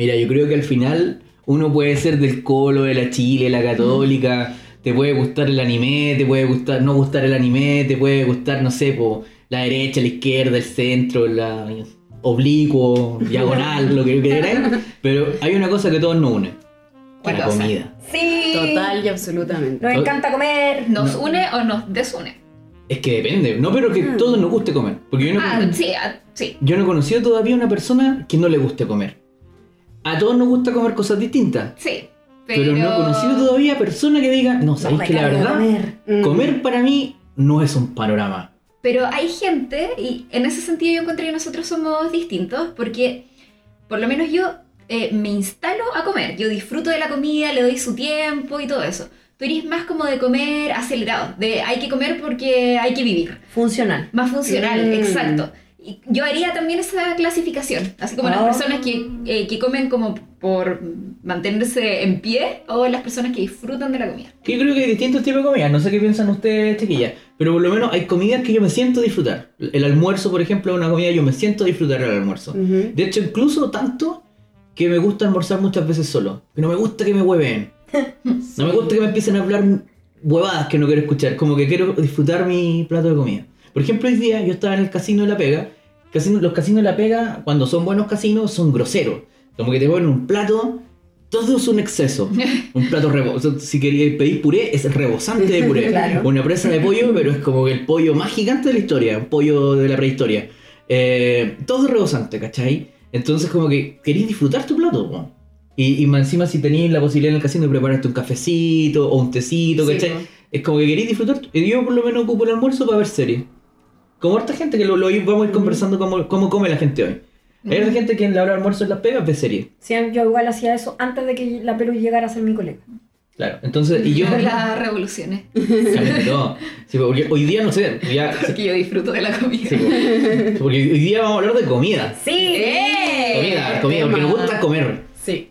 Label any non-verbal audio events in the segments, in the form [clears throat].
Mira, yo creo que al final uno puede ser del colo, de la Chile, la católica, te puede gustar el anime, te puede gustar no gustar el anime, te puede gustar, no sé, po, la derecha, la izquierda, el centro, la oblicuo, diagonal, lo que queráis, pero hay una cosa que todos nos une. ¿Qué La cosa? comida. Sí. Total y absolutamente. Nos encanta comer. ¿Nos une o nos desune? Es que depende, no pero que todos nos guste comer. Porque yo no, Ah, sí, ah, sí. yo no he conocido todavía una persona que no le guste comer. A todos nos gusta comer cosas distintas. Sí. Pero, no he conocido todavía persona que diga, no, sabéis me que la verdad, comer. Mm. comer para mí no es un panorama. Pero hay gente, y en ese sentido yo encuentro que nosotros somos distintos, porque por lo menos yo eh, me instalo a comer. Yo disfruto de la comida, le doy su tiempo y todo eso. Tú eres más como de comer acelerado, de hay que comer porque hay que vivir. Funcional. Más funcional, Mm. exacto. Y yo haría también esa clasificación, así como las Ah. personas que, eh, que comen como por mantenerse en pie o las personas que disfrutan de la comida. Yo creo que hay distintos tipos de comidas, no sé qué piensan ustedes, chiquillas, pero por lo menos hay comidas que yo me siento disfrutar. El almuerzo, por ejemplo, es una comida que yo me siento a disfrutar el almuerzo. De hecho, incluso tanto que me gusta almorzar muchas veces solo. Que no me gusta que me hueven. [laughs] No me gusta que me empiecen a hablar huevadas que no quiero escuchar. Como que quiero disfrutar mi plato de comida. Por ejemplo, hoy día yo estaba en el casino de La Pega. Casino- los casinos de La Pega, cuando son buenos casinos, son groseros. Como que te ponen un plato, todo es un exceso. [laughs] Un plato reboso. Si querías pedir puré, es rebosante de puré. Claro. Una presa de pollo, pero es como el pollo más gigante de la historia. Un pollo de la prehistoria. Eh, todo es rebosante, ¿cachai? Entonces como que queréis disfrutar tu plato. Y, y más encima si tenéis la posibilidad en el casino de prepararte un cafecito o un tecito, Sí, ¿cachai? po. Es como que queréis disfrutar. Y yo por lo menos ocupo el almuerzo para ver series. Como harta gente que lo, lo vamos a ir conversando cómo, cómo come la gente hoy. Hay gente que en la hora de almuerzo en las pegas ve series. Sí, yo igual hacía eso antes de que la Pelu llegara a ser mi colega. Claro. Entonces, y yo... [laughs] Las revoluciones. Todo. Sí, porque hoy día no sé, ya... [laughs] Porque yo disfruto de la comida. sí, po. porque hoy día vamos a hablar de comida. Sí. ¡Eh! Comida, comida, porque nos gusta comer. Sí.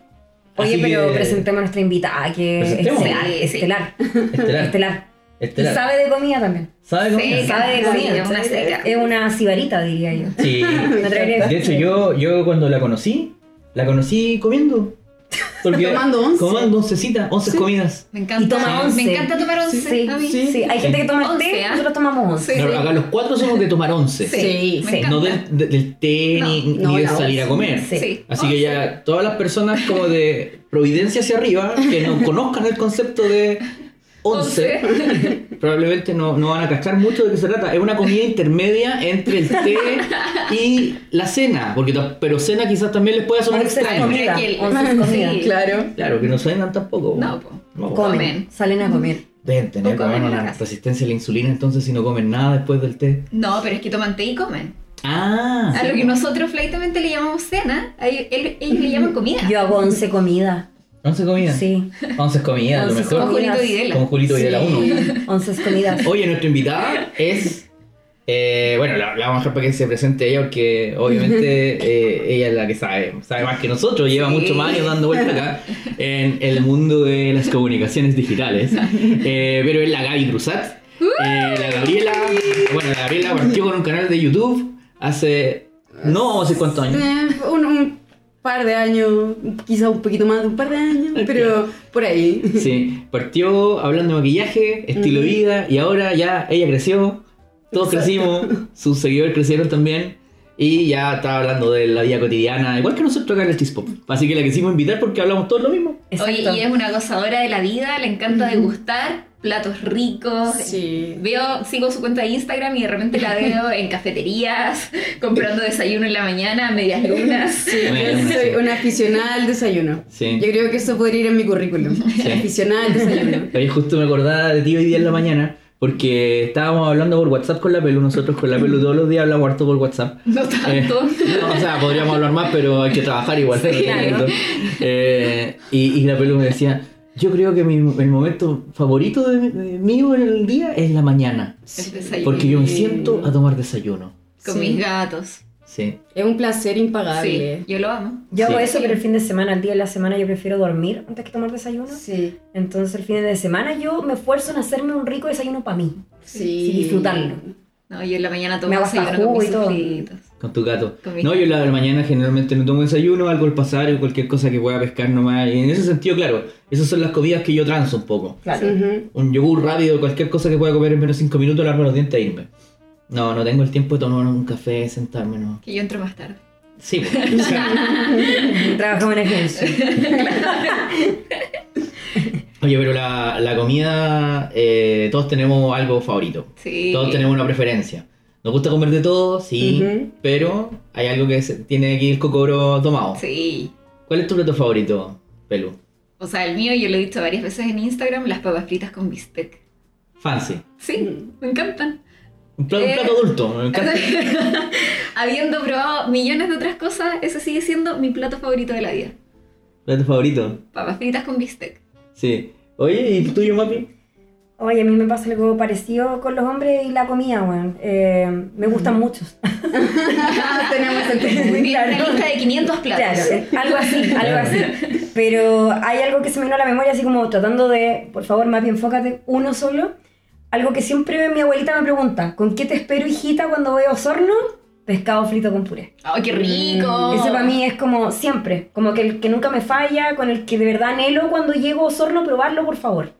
Oye, Así pero que- presentemos a nuestra invitada, que es Sí, sí. estelar, Estelar. Estelar. Y Estelar. sabe de comida también. ¿Sabe comida? Sí. Sabe de sí, comida. es una seca. Es una sibarita, diría yo. Sí. [laughs] De hecho, yo, yo cuando la conocí, la conocí comiendo. [laughs] Porque Tomando once. Tomando oncecita, once Sí. comidas. Me encanta, Y toma once. me encanta tomar once. Sí, sí, sí. Hay gente que toma Once, té, ¿ah? nosotros tomamos once. Sí. No, acá los cuatro somos de tomar once. Sí, Sí, me sí. encanta. No del, de- del té No, ni, no, ni de salir a comer. Sí. Sí. Así que ya todas las personas como de Providencia hacia arriba, que no [laughs] conozcan el concepto de once, [laughs] probablemente no, no van a cachar mucho de qué se trata. Es una comida intermedia entre el té [laughs] y la cena. Porque, pero cena quizás también les puede sonar extraño. comida. que el- comida. Sí. Claro. Claro, que no suenan tampoco. No, po. No, Comen, Comen. salen a comer. Deben tener comen una casa. resistencia a la insulina entonces si no comen nada después del té. No, pero es que toman té y comen. Ah, A lo que nosotros flightamente le llamamos cena, ellos, ellos le llaman comida. Yo hago once comida. Once comidas. Sí, Once comidas, a lo Once mejor. Como Julito. Videla. Como Julito Videla 1. once comidas. Oye, nuestra invitada es. eh, bueno, la, la vamos a dejar para que se presente ella, porque obviamente eh, ella es la que sabe, sabe más que nosotros, lleva Sí. muchos más años dando vuelta acá en el mundo de las comunicaciones digitales. Eh, pero es la Gaby Cruzat. Eh, la Gabriela, bueno, la Gabriela partió con un canal de YouTube hace no sé cuántos años. Eh, un, un par de años, quizá un poquito más de un par de años, pero por ahí. [laughs] Sí, partió hablando de maquillaje, estilo de vida, y ahora ya ella creció, todos Exacto. crecimos, sus seguidores crecieron también, y ya estaba hablando de la vida cotidiana, igual que nosotros acá en el Chispop. Así que la quisimos invitar porque hablamos todos lo mismo. Oye, Exacto. y es una gozadora de la vida, le encanta degustar platos ricos. Sí. Veo, sigo su cuenta de Instagram y de repente la veo [laughs] en cafeterías, comprando desayuno en la mañana, a medias lunas. Sí, yo soy sí. una aficionada al desayuno. Sí. Yo creo que eso podría ir en mi currículum. Aficionada al desayuno. [laughs] Ahí justo me acordaba de ti hoy día en la mañana, porque estábamos hablando por WhatsApp con la Pelu, nosotros con la Pelu todos los días hablamos harto por WhatsApp. [laughs] No tanto. Eh, no, o sea, podríamos hablar más, pero hay que trabajar igual. Sí, claro. Eh, y, y la pelu me decía, yo creo que mi, el momento favorito de, de mío en el día es la mañana. El desayuno. Porque yo me siento a tomar desayuno. Con Sí. mis gatos. Sí. Es un placer impagable. Sí, yo lo amo. Yo hago Sí. eso, pero el fin de semana, el día de la semana, yo prefiero dormir antes que tomar desayuno. Sí. Entonces, el fin de semana yo me esfuerzo en hacerme un rico desayuno para mí. Sí. Sí, disfrutarlo. No, yo en la mañana tomo Me desayuno con mis y todo. Con tu gato. Con No, yo la, la mañana generalmente no tomo desayuno, algo al pasar, cualquier cosa que pueda pescar nomás. Y en ese sentido, claro, esas son las comidas que yo transo un poco. Claro. Ujú. Un yogur rápido, cualquier cosa que pueda comer en menos de 5 minutos, lavarme los dientes e irme. No, no tengo el tiempo de tomar un café, sentarme, no. Que yo entro más tarde. Sí, [laughs] [laughs] pues, o sea, Trabajamos en agencia. Oye, pero la, la comida, eh, todos tenemos algo favorito. Sí. Todos tenemos una preferencia. Nos gusta comer de todo, sí, pero hay algo que tiene aquí el cocoro tomado. Sí. ¿Cuál es tu plato favorito, Pelu? O sea, el mío, yo lo he dicho varias veces en Instagram, las papas fritas con bistec. Fancy. Sí, me encantan. Un plato, un Eh. plato adulto. me encanta. [laughs] Habiendo probado millones de otras cosas, ese sigue siendo mi plato favorito de la vida. ¿Plato favorito? Papas fritas con bistec. Sí. Oye, ¿y tu tuyo, Mapi? Oye, a mí me pasa algo parecido con los hombres y la comida, weón. Eh, me gustan muchos. [laughs] Tenemos el. Tiene [laughs] una lista de 500 platos. Claro, algo así, [laughs] algo así. Pero hay algo que se me vino a la memoria, así como tratando de, por favor, más bien enfócate, uno solo. Algo que siempre mi abuelita me pregunta, ¿con qué te espero, hijita, cuando veo Osorno? Pescado frito con puré. ¡Ay, qué rico! Ese para mí es como siempre, como que el que nunca me falla, con el que de verdad anhelo cuando llego a Osorno, probarlo, por favor.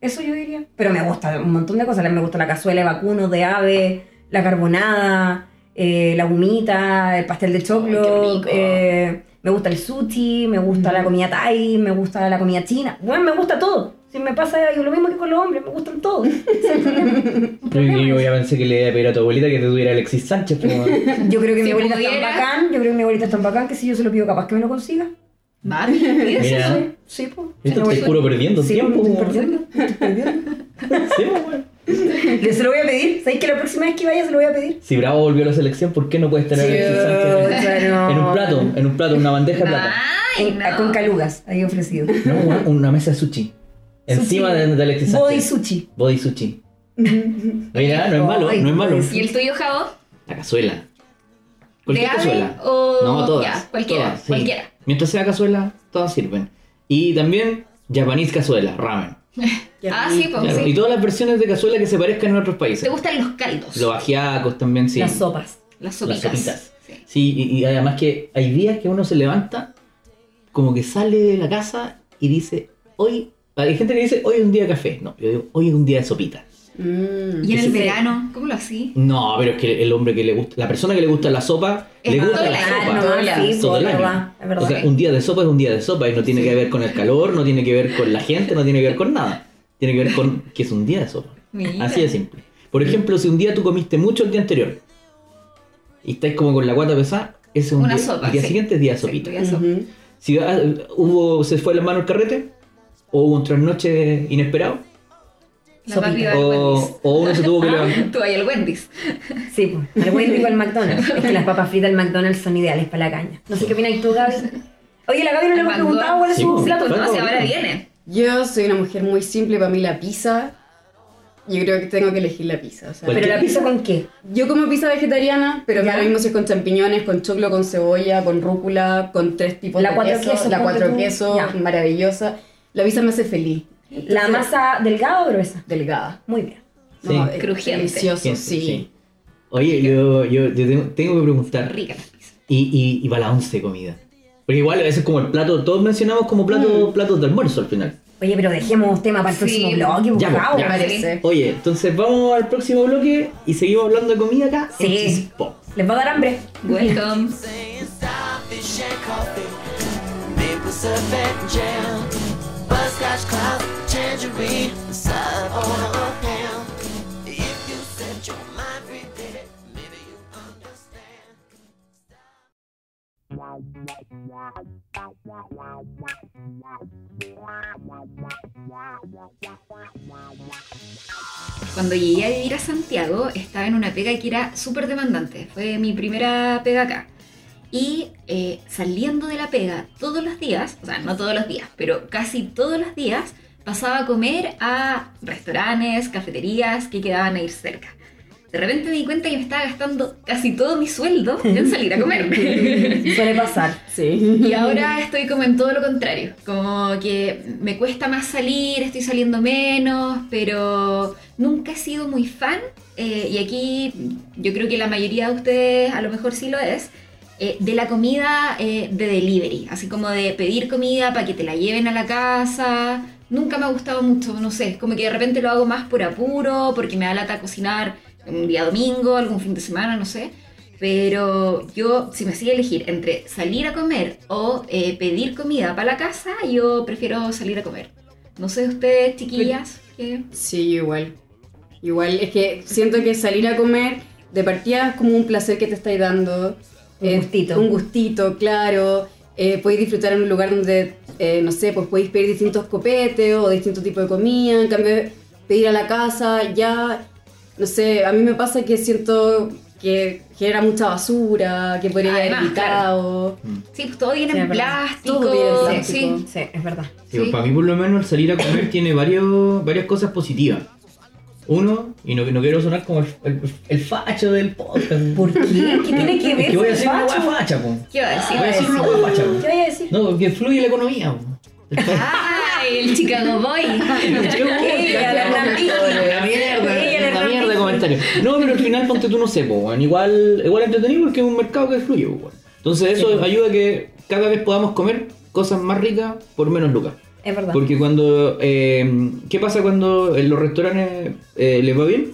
Eso yo diría. Pero me gusta un montón de cosas. Me gusta la cazuela de vacuno, de ave, la carbonada, eh, la humita, el pastel de choclo. Ay, qué rico. eh, me gusta el sushi, me gusta la comida thai, me gusta la comida china. Bueno, me gusta todo. Si me pasa lo mismo que con los hombres, me gustan todos. [laughs] Yo, ya pensé que le iba a pedir a tu abuelita que te tuviera Alexis Sánchez. Pero... Yo creo que mi abuelita es tan bacán, yo creo que mi abuelita es tan bacán que si yo se lo pido capaz que me lo consiga. ¿Pides Mira. eso? Sí, sí, pues. Esto estoy puro perdiendo Sí, tiempo. estoy perdiendo, estoy perdiendo. Sí, pues, [laughs] se lo voy a pedir. ¿Sabéis que la próxima vez que vaya se lo voy a pedir? Si Bravo volvió a la selección, ¿por qué no puede estar Alexis Sánchez? Chuta, En un plato, en un plato, una bandeja de plata. Ay, En- no. Con calugas, ahí ofrecido. No, una, una mesa de sushi. Encima Sushi. de, de Alexis Sánchez. Body sushi. Body sushi. Mira, no es malo, no es malo. ¿Y el tuyo, Javo? La cazuela. ¿De Cualquier cazuela. o...? No, todas. Ya, cualquiera, todas, sí. cualquiera. Mientras sea cazuela, todas sirven. Y también Japanese cazuela, ramen. [laughs] Ah, sí, pues Claro, sí. Y todas las versiones de cazuela que se parezcan en otros ¿Te países. gustan los caldos? Los ajiacos también, sí. Las sopas. Las sopitas. Las sopitas. Sí. Sí, y, y además que hay días que uno se levanta, como que sale de la casa y dice, hoy, hay gente que dice, hoy es un día de café. No, yo digo, hoy es un día de sopita. Mm. ¿Y en el verano? ¿Cómo lo así? No, pero es que el hombre que le gusta, la persona que le gusta la sopa, Es le gusta la sopa. no, todo el sí, año, todo el es año. verdad, es verdad. O sea, un día de sopa es un día de sopa y no tiene que ver con el calor, no tiene que ver con la gente, no tiene que ver con nada. Tiene que ver con que es un día de sopa. Mira. Así de simple. Por ejemplo, si un día tú comiste mucho el día anterior y estáis como con la guata pesada, ese es un Una día, sopa, el día sí. siguiente es día de Sí, sopita. día de sopa. Ujú. Si ah, hubo, se fue la mano el carrete, o hubo un trasnoche inesperado, Sopita. papi va al Wendy's. o, o uno se tuvo que [laughs] levantar. Tú ahí al Wendy's. Sí, pues. Al Wendy o al McDonald's. Es que las [laughs] papas fritas del McDonald's son ideales para la caña. No sé qué opinas tú, Gaby. Oye, la Gaby no le El hemos preguntado cuál es Sí, su plato Sí, No, si favorito. ahora viene. Yo soy una mujer muy simple, para mí la pizza. Yo creo que tengo que elegir la pizza. o sea. Pero la pizza con qué? yo como pizza vegetariana, pero ahora mismo soy con champiñones, con choclo, con cebolla, con rúcula, con tres tipos La de cuatro queso. quesos, la cuatro quesos, maravillosa. La pizza me hace feliz. ¿La masa delgada o gruesa? Delgada. Muy bien. Sí. No, Crujiente. Delicioso, Sí, sí. sí. Oye, yo, yo, yo tengo, tengo que preguntar, Rica la pizza. y, y, y para la once comida. Porque igual a veces como el plato, todos mencionamos como plato, platos de almuerzo al final. Oye, pero dejemos tema para el Sí. próximo bloque, Ya, por pues, ya. Parece. Oye, entonces vamos al próximo bloque y seguimos hablando de comida acá. Sí. Les va a dar hambre. Welcome. [laughs] Cuando llegué a vivir a Santiago, estaba en una pega que era súper demandante. Fue mi primera pega acá. Y eh, saliendo de la pega todos los días, o sea, no todos los días, pero casi todos los días, pasaba a comer a restaurantes, cafeterías que quedaban a ir cerca. De repente me di cuenta que me estaba gastando casi todo mi sueldo en salir a comer. [laughs] Suele pasar. Sí. Y ahora estoy como en todo lo contrario, como que me cuesta más salir, estoy saliendo menos, pero, nunca he sido muy fan, eh, y aquí yo creo que la mayoría de ustedes a lo mejor sí lo es, eh, de la comida eh, de delivery, así como de pedir comida para que te la lleven a la casa. Nunca me ha gustado mucho, no sé, como que de repente lo hago más por apuro, porque me da lata cocinar un día domingo, algún fin de semana, no sé. Pero yo, si me sigue elegir entre salir a comer o eh, pedir comida para la casa, yo prefiero salir a comer. No sé ustedes, chiquillas, ¿qué? Sí, yo igual. Igual, es que siento que salir a comer de partida es como un placer que te estáis dando. Un Eh, gustito. Un gustito, claro. Eh, podéis disfrutar en un lugar donde, eh, no sé, pues podéis pedir distintos copetes o distintos tipos de comida. En cambio, pedir a la casa, ya, no sé, a mí me pasa que siento que genera mucha basura, que podría haber evitado. Sí, pues todo viene Sí, en plástico. Todo viene en plástico. Sí. Sí, es verdad. Sí, Sí. Para mí, por lo menos, el salir a comer tiene varios, varias cosas positivas. Uno, y no, no quiero sonar como el, el, el facho del podcast. ¿Por qué? ¿Qué tiene que ver Es que voy a decir una hueá facha, po. ¿Qué iba a decir? Voy a decir una hueá facha, po. ¿Qué voy a decir? No, porque fluye la economía, po. ¡Ay, [laughs] el Chicago Boy! Ella, la Hernandito. La mierda, la mierda de Hernandito. comentario. No, pero al final ponte tú no sé, po. Igual, igual entretenido porque es un mercado que fluye, po. Entonces eso ayuda a que cada vez podamos comer cosas más ricas por menos lucas. Es verdad. Porque cuando. eh, ¿Qué pasa cuando en los restaurantes eh, les va bien?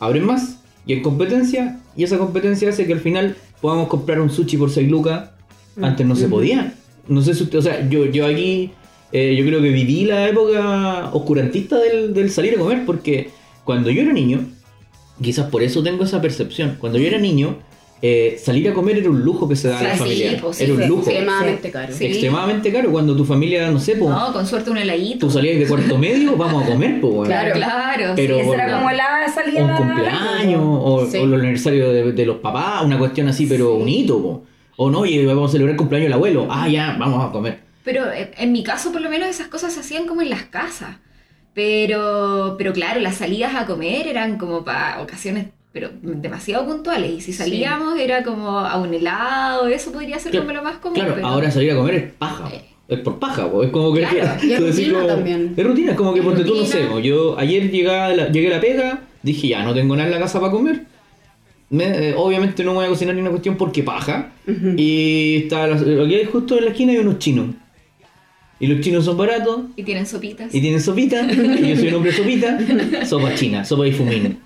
Abren más y hay competencia. Y esa competencia hace que al final podamos comprar un sushi por 6 lucas. Antes no se podía. No sé si usted. O sea, yo, yo aquí. eh, yo creo que viví la época oscurantista del, del salir a comer. Porque cuando yo era niño. Quizás por eso tengo esa percepción. Cuando yo era niño. Eh, salir a comer era un lujo que se daba a la Sí, familia. sí, pues, sí, era un lujo. Extremadamente caro. Sí. Extremadamente caro. Cuando tu familia, no sé, po, No, con suerte un heladito. tú salías de cuarto medio, vamos a comer, pues, weón. Claro. Claro. Pero- Y esa era bueno. como la salida un cumpleaños o, Sí. o los aniversarios de, de los papás, una cuestión así, pero un hito. po. O no, oye, vamos a celebrar el cumpleaños del abuelo. Ah, ya, vamos a comer. Pero eh, en mi caso, por lo menos, esas cosas se hacían como en las casas. Pero, pero claro, las salidas a comer eran como para ocasiones, pero demasiado puntuales. Y si salíamos era como a un helado, eso podría ser Claro, como lo más común. Claro, pero- ahora salir a comer es paja. Eh. Es por paja, po. es como que. Claro, y es rutina también. Es rutina, es como que porque tú no sé. Yo ayer llegué a, la, llegué a la pega, dije ya, no tengo nada en la casa para comer. Me- eh, obviamente no voy a cocinar ni una cuestión porque paja. Y está aquí justo en la esquina hay unos chinos. Y los chinos son baratos. Y tienen sopitas. Y tienen sopita, [laughs] y yo soy un hombre sopita, sopa china, sopa fumín.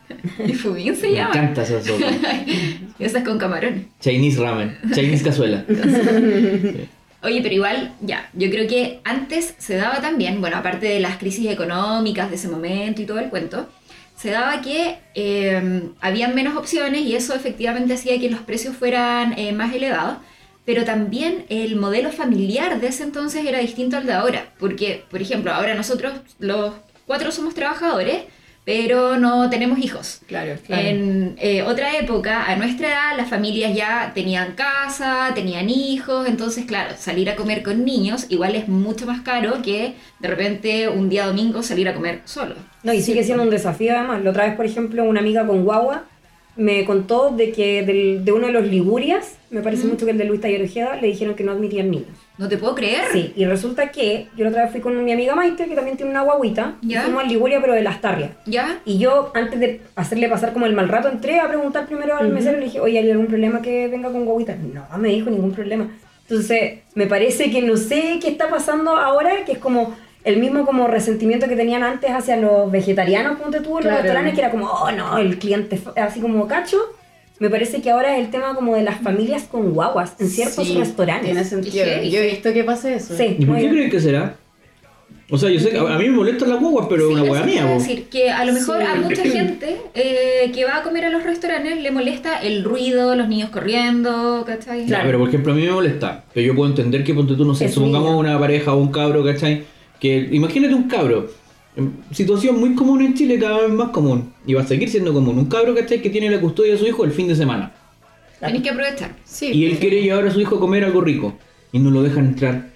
Y fumín se Me llama. encanta esa sopa. [laughs] Esas con camarones. Chinese ramen, Chinese cazuela. [laughs] Oye, pero igual, ya, yo creo que antes se daba también, bueno, aparte de las crisis económicas de ese momento y todo el cuento, se daba que eh, habían menos opciones y eso efectivamente hacía que los precios fueran eh, más elevados, pero también el modelo familiar de ese entonces era distinto al de ahora, porque, por ejemplo, ahora nosotros los cuatro somos trabajadores, pero no tenemos hijos. Claro. En eh, otra época, a nuestra edad, las familias ya tenían casa, tenían hijos, entonces, claro, salir a comer con niños igual es mucho más caro que de repente un día domingo salir a comer solo. No, y sigue siendo un desafío además. La otra vez, por ejemplo, una amiga con guagua me contó de que del- de uno de los Ligurias, me parece mucho que el de Luis Taller Ojeda, le dijeron que no admitían niños. No te puedo creer. Sí, y resulta que yo la otra vez fui con mi amiga Maite, que también tiene una guaguita, y Ya. fuimos a Liguria, pero de las Tarrias. ¿Ya? Y yo, antes de hacerle pasar como el mal rato, entré a preguntar primero al mesero y le dije, oye, ¿hay algún problema que venga con guaguita? No, me dijo ningún problema. Entonces, me parece que no sé qué está pasando ahora, que es como el mismo como resentimiento que tenían antes hacia los vegetarianos, ponte tú, en los Claro. restaurantes, que era como, oh, no, el cliente así como cacho. Me parece que ahora es el tema como de las familias con guaguas en ciertos Sí, restaurantes. Tiene sentido. Yo he visto que pasa eso. Sí, ¿Y por qué creen que será? O sea, yo sé que a mí me molestan las guaguas, pero Sí, una te mía, po. decir que a lo mejor Sí. a mucha [clears throat] gente eh, que va a comer a los restaurantes le molesta el ruido, los niños corriendo, ¿cachai? Ya, pero por ejemplo a mí me molesta. Pero yo puedo entender que ponte tú, no sé, Es supongamos una pareja o un cabro, ¿cachai? Que imagínate un cabro. Situación muy común en Chile, cada vez más común. Y va a seguir siendo común. Un cabro, ¿cachai? Que tiene la custodia de su hijo el fin de semana. Tenés que aprovechar. Sí. Y él quiere llevar a su hijo a comer algo rico. Y no lo dejan entrar.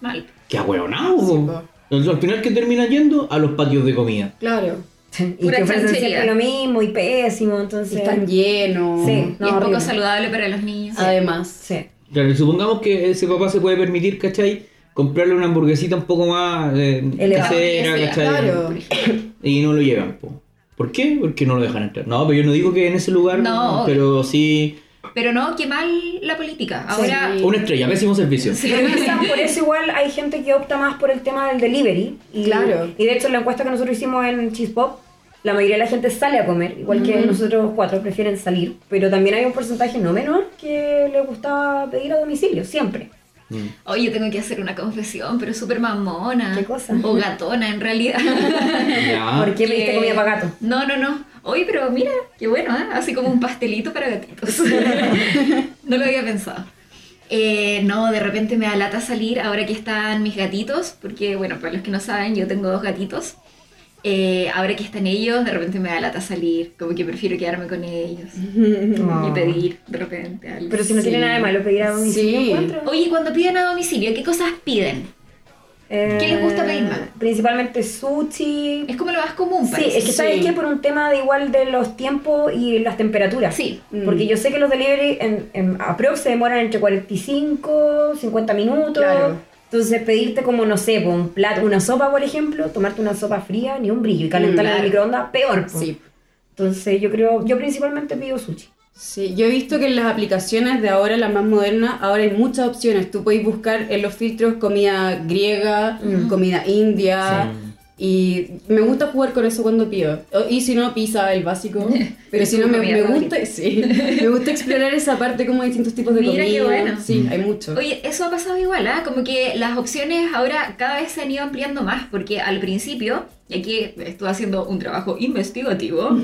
Mal. ¡Qué ahueonado! Sí. Entonces, al final, que termina yendo? A los patios de comida. Claro. [laughs] Y Pura que ofrecen siempre lo mismo y pésimo, Si entonces... están llenos. Sí. y No, es poco horrible. saludable para los niños. Además. Sí. Claro, y supongamos que ese papá se puede permitir, ¿cachai? Comprarle una hamburguesita un poco más eh, Elevada. casera. Claro. y no lo llevan. po. ¿Por qué? Porque no lo dejan entrar. No, pero yo no digo que en ese lugar, No, pero sí Pero no, qué mal la política. Ahora, Sí. una estrella, pésimo servicio. Sí. Pero quizás [laughs] por eso igual hay gente que opta más por el tema del delivery. Y, Claro. Y de hecho en la encuesta que nosotros hicimos en Cheese Pop, la mayoría de la gente sale a comer, igual que nosotros cuatro prefieren salir. Pero también hay un porcentaje no menor que le gustaba pedir a domicilio, siempre. Mm. Oye, tengo que hacer una confesión, pero súper mamona. ¿Qué cosa? O gatona, en realidad. [laughs] ¿Por qué pediste Que- comida para gato? No, no, no. Oye, pero mira, qué bueno, ¿eh? Así como un pastelito para gatitos. [laughs] no lo había pensado. Eh, no, de repente me da lata salir ahora que están mis gatitos, porque, bueno, para los que no saben, yo tengo dos gatitos. Eh, ahora que están ellos, de repente me da lata salir, como que prefiero quedarme con ellos [laughs] y pedir de repente algo. Pero si no tiene Sí. nada de malo pedir a domicilio, Sí. Oye, cuando piden a domicilio, ¿qué cosas piden? Eh, ¿Qué les gusta pedir más? Principalmente sushi. Es como lo más común, Sí, parece. es que sabes Sí. que por un tema de igual de los tiempos y las temperaturas. Sí. Porque yo sé que los delivery en, en aprox se demoran entre 45, 50 minutos. Claro. Entonces pedirte como, no sé, un plato, una sopa, por ejemplo, tomarte una sopa fría, ni un brillo, y calentarla en el microondas, peor. po. Sí. Entonces yo creo, yo principalmente pido sushi. Sí, yo he visto que en las aplicaciones de ahora, las más modernas, ahora hay muchas opciones. Tú puedes buscar en los filtros comida griega, comida india. Y me gusta jugar con eso cuando pido. Y si no, pizza, el básico. [laughs] Pero si no, me, me gusta, [laughs] sí, me gusta explorar esa parte como distintos tipos de Mira qué comida. bueno. Sí, hay mucho. Oye, eso ha pasado igual, ¿ah? Como que las opciones ahora cada vez se han ido ampliando más, porque al principio, y aquí estuve haciendo un trabajo investigativo,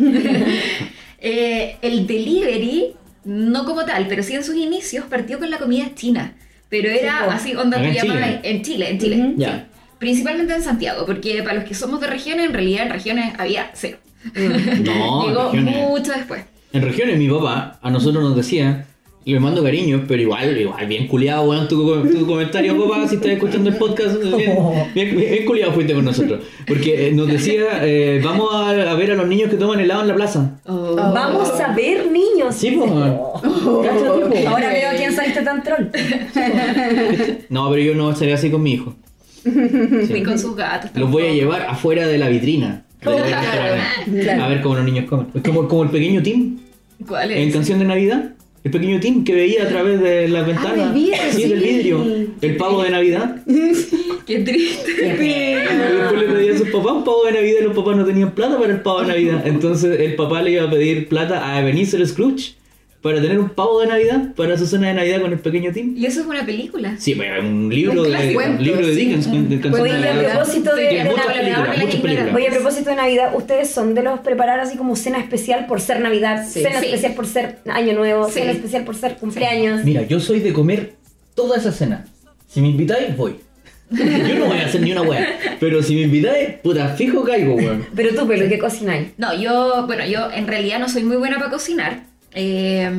[laughs] eh, el delivery, no como tal, pero sí en sus inicios, partió con la comida china. Pero era po. así, onda, tú en en Chile, en Chile. Ujú. sí. Ya. Principalmente en Santiago, porque para los que somos de regiones, en realidad en regiones había cero. [laughs] No, en Llegó regiones. mucho después. En regiones, mi papá a nosotros nos decía, y le mando cariño, pero igual, igual, bien culiado, weón, tu, tu comentario, papá, si estás escuchando el podcast, bien, bien, bien culiado fuiste con nosotros. Porque eh, nos decía, eh, vamos a, a ver a los niños que toman helado en la plaza. Vamos a ver, niños. Sí, pues. Po. [laughs] Ahora veo a quién saliste tan troll. [laughs] No, pero yo no estaría así con mi hijo. Y con sus gatos. Los voy a llevar afuera de la vitrina. [laughs] A ver cómo los niños comen. Es como, como el pequeño Tim ¿Cuál en es? Canción de Navidad. El pequeño Tim que veía a través de las ventanas. sí, sí. del vidrio. El pavo de Navidad. [laughs] Qué triste. Y después le pedía a sus papás un pavo de Navidad y los papás no tenían plata para el pavo de Navidad. Entonces el papá le iba a pedir plata a Ebenezer Scrooge para tener un pavo de Navidad para su cena de Navidad con el pequeño Tim. Y eso es una película. Sí, pero un libro Un de, clásico. un libro de Sí. Dickens. con- de Canción Oye, de y a propósito de, Sí, de muchas Navidad, películas, la muchas ignoran. películas. Oye, a propósito de Navidad, ¿ustedes son de los preparar así como cena especial por ser Navidad, Sí. cena Sí. especial por ser Año Nuevo, Sí. cena especial por ser cumpleaños? Mira, yo soy de comer toda esa cena. Si me invitáis, voy. [laughs] Yo no voy a hacer ni una wea. Pero si me invitáis, puta, fijo caigo, weón. Pero tú, pero ¿qué cocináis? No, yo, bueno, yo en realidad no soy muy buena para cocinar. Eh,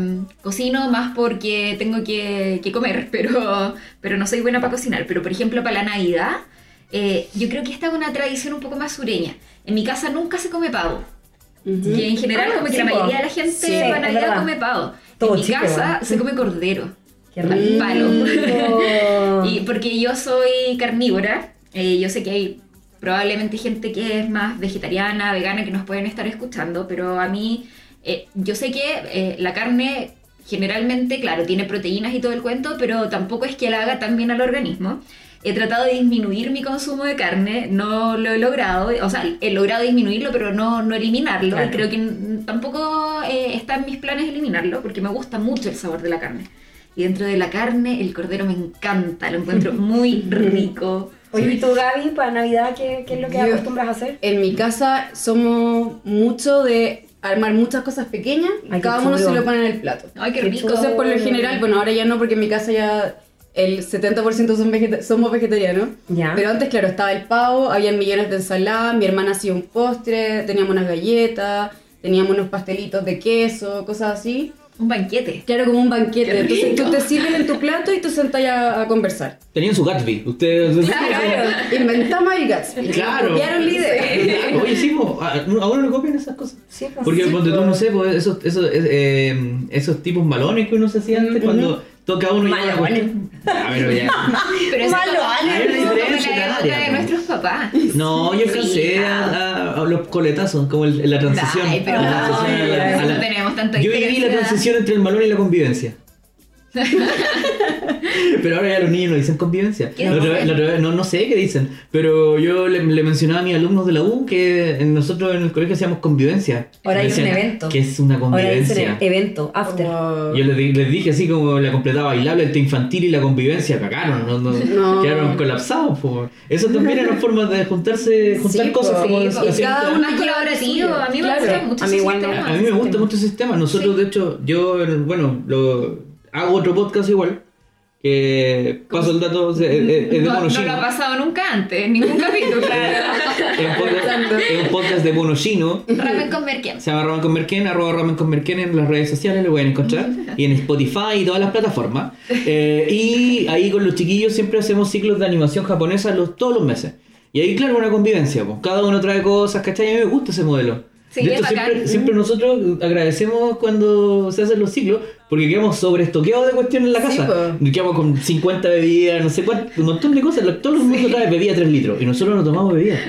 cocino más porque tengo que, que comer, [laughs] pero, pero no soy buena para cocinar. Pero por ejemplo, para la Navidad, eh, yo creo que esta es una tradición un poco más sureña. En mi casa nunca se come pavo. Que en general, Ah, como que sí, la po. mayoría de la gente Sí, para Navidad verdad. come pavo. Todo en mi chico, casa ¿eh? se come cordero. Qué Al rico. palo. [laughs] Y porque yo soy carnívora, eh, yo sé que hay probablemente gente que es más vegetariana, vegana, que nos pueden estar escuchando, pero a mí, eh, yo sé que eh, la carne generalmente, claro, tiene proteínas y todo el cuento, pero tampoco es que la haga tan bien al organismo. He tratado de disminuir mi consumo de carne, no lo he logrado, o sea, he logrado disminuirlo, pero no, no eliminarlo. Claro. Creo que tampoco eh, está en mis planes eliminarlo, porque me gusta mucho el sabor de la carne. Y dentro de la carne, el cordero me encanta, lo encuentro [laughs] muy rico. Oye, ¿y tú, Gaby, para Navidad qué, qué es lo que Yo- acostumbras a hacer? En mi casa somos mucho de armar muchas cosas pequeñas y Ay, cada uno chulo. se lo pone en el plato. Ay, qué Qué rico. Entonces, por lo general, bueno, ahora ya no, porque en mi casa ya el 70% son vegeta- somos vegetarianos. Ya. Pero antes, claro, estaba el pavo, había millones de ensaladas, mi hermana hacía un postre, teníamos unas galletas, teníamos unos pastelitos de queso, cosas así. Un banquete. Claro, como un banquete. Entonces tú te sirves en tu plato y tú sentas a, a conversar. Tenían su Gatsby. Ustedes. Inventamos el Gatsby. Claro. Copiaron la idea. Claro, Oye, sí, po, a a uno le copian esas cosas. Sí, pues, Porque sí, cuando tú pues. no sé, pues, esos, esos, eh, eh, esos tipos malones que uno se hacía antes, cuando cada uno Malones. cuestión. Ah, [laughs] pero ya. Pero eso Malo, es como- Ale, es diferencia la época etaria, de ¿no? nuestros papás. No, yo alcancé a, a- a los coletazos, como el- la transición. Ay, pero La no, a la- a la- tenemos tanta Yo viví la diferencia. transición entre el malón y la convivencia. [laughs] pero ahora ya los niños no dicen convivencia. ¿Qué La otra vez- dicen? la otra vez- no, no sé qué dicen, pero yo le, le mencionaba a mis alumnos de la U que nosotros en el colegio hacíamos convivencia. Ahora dicen decían, evento. Que es una Ahora convivencia. evento, after. Yo les, di- les dije así como la completaba bailable, el té infantil y la convivencia, cagaron, no, no, No. quedaron colapsados. po. Eso también eran formas de juntarse, juntar Sí, cosas po. como Sí, así- po. así- cada uno lo colaborativo, a mí me Claro. gusta mucho A mí ese sistema. A mí me gusta mucho ese sistema. Nosotros, Sí. de hecho, yo, bueno, lo, hago otro podcast igual. Que paso el dato, es, es- de No, no lo ha pasado nunca antes, en ningún capítulo. [laughs] Es un podcast, es un podcast de Mono Chino. Ramen con Merken. Se llama Ramen con Merken, arroba Ramen con Merken en las redes sociales, lo pueden encontrar. [laughs] Y en Spotify y todas las plataformas. Eh, y ahí con los chiquillos siempre hacemos ciclos de animación japonesa los, todos los meses. Y ahí, claro, una convivencia. Pues. Cada uno trae cosas, ¿cachai? A mí me gusta ese modelo. Sí, de es hecho, siempre nosotros agradecemos cuando se hacen los ciclos porque quedamos sobreestoqueados de cuestiones en la Sí, casa. po. Quedamos con 50 bebidas, no sé cuánto, un montón de cosas. Todo el mundo trae bebida 3 litros y nosotros no tomamos bebida.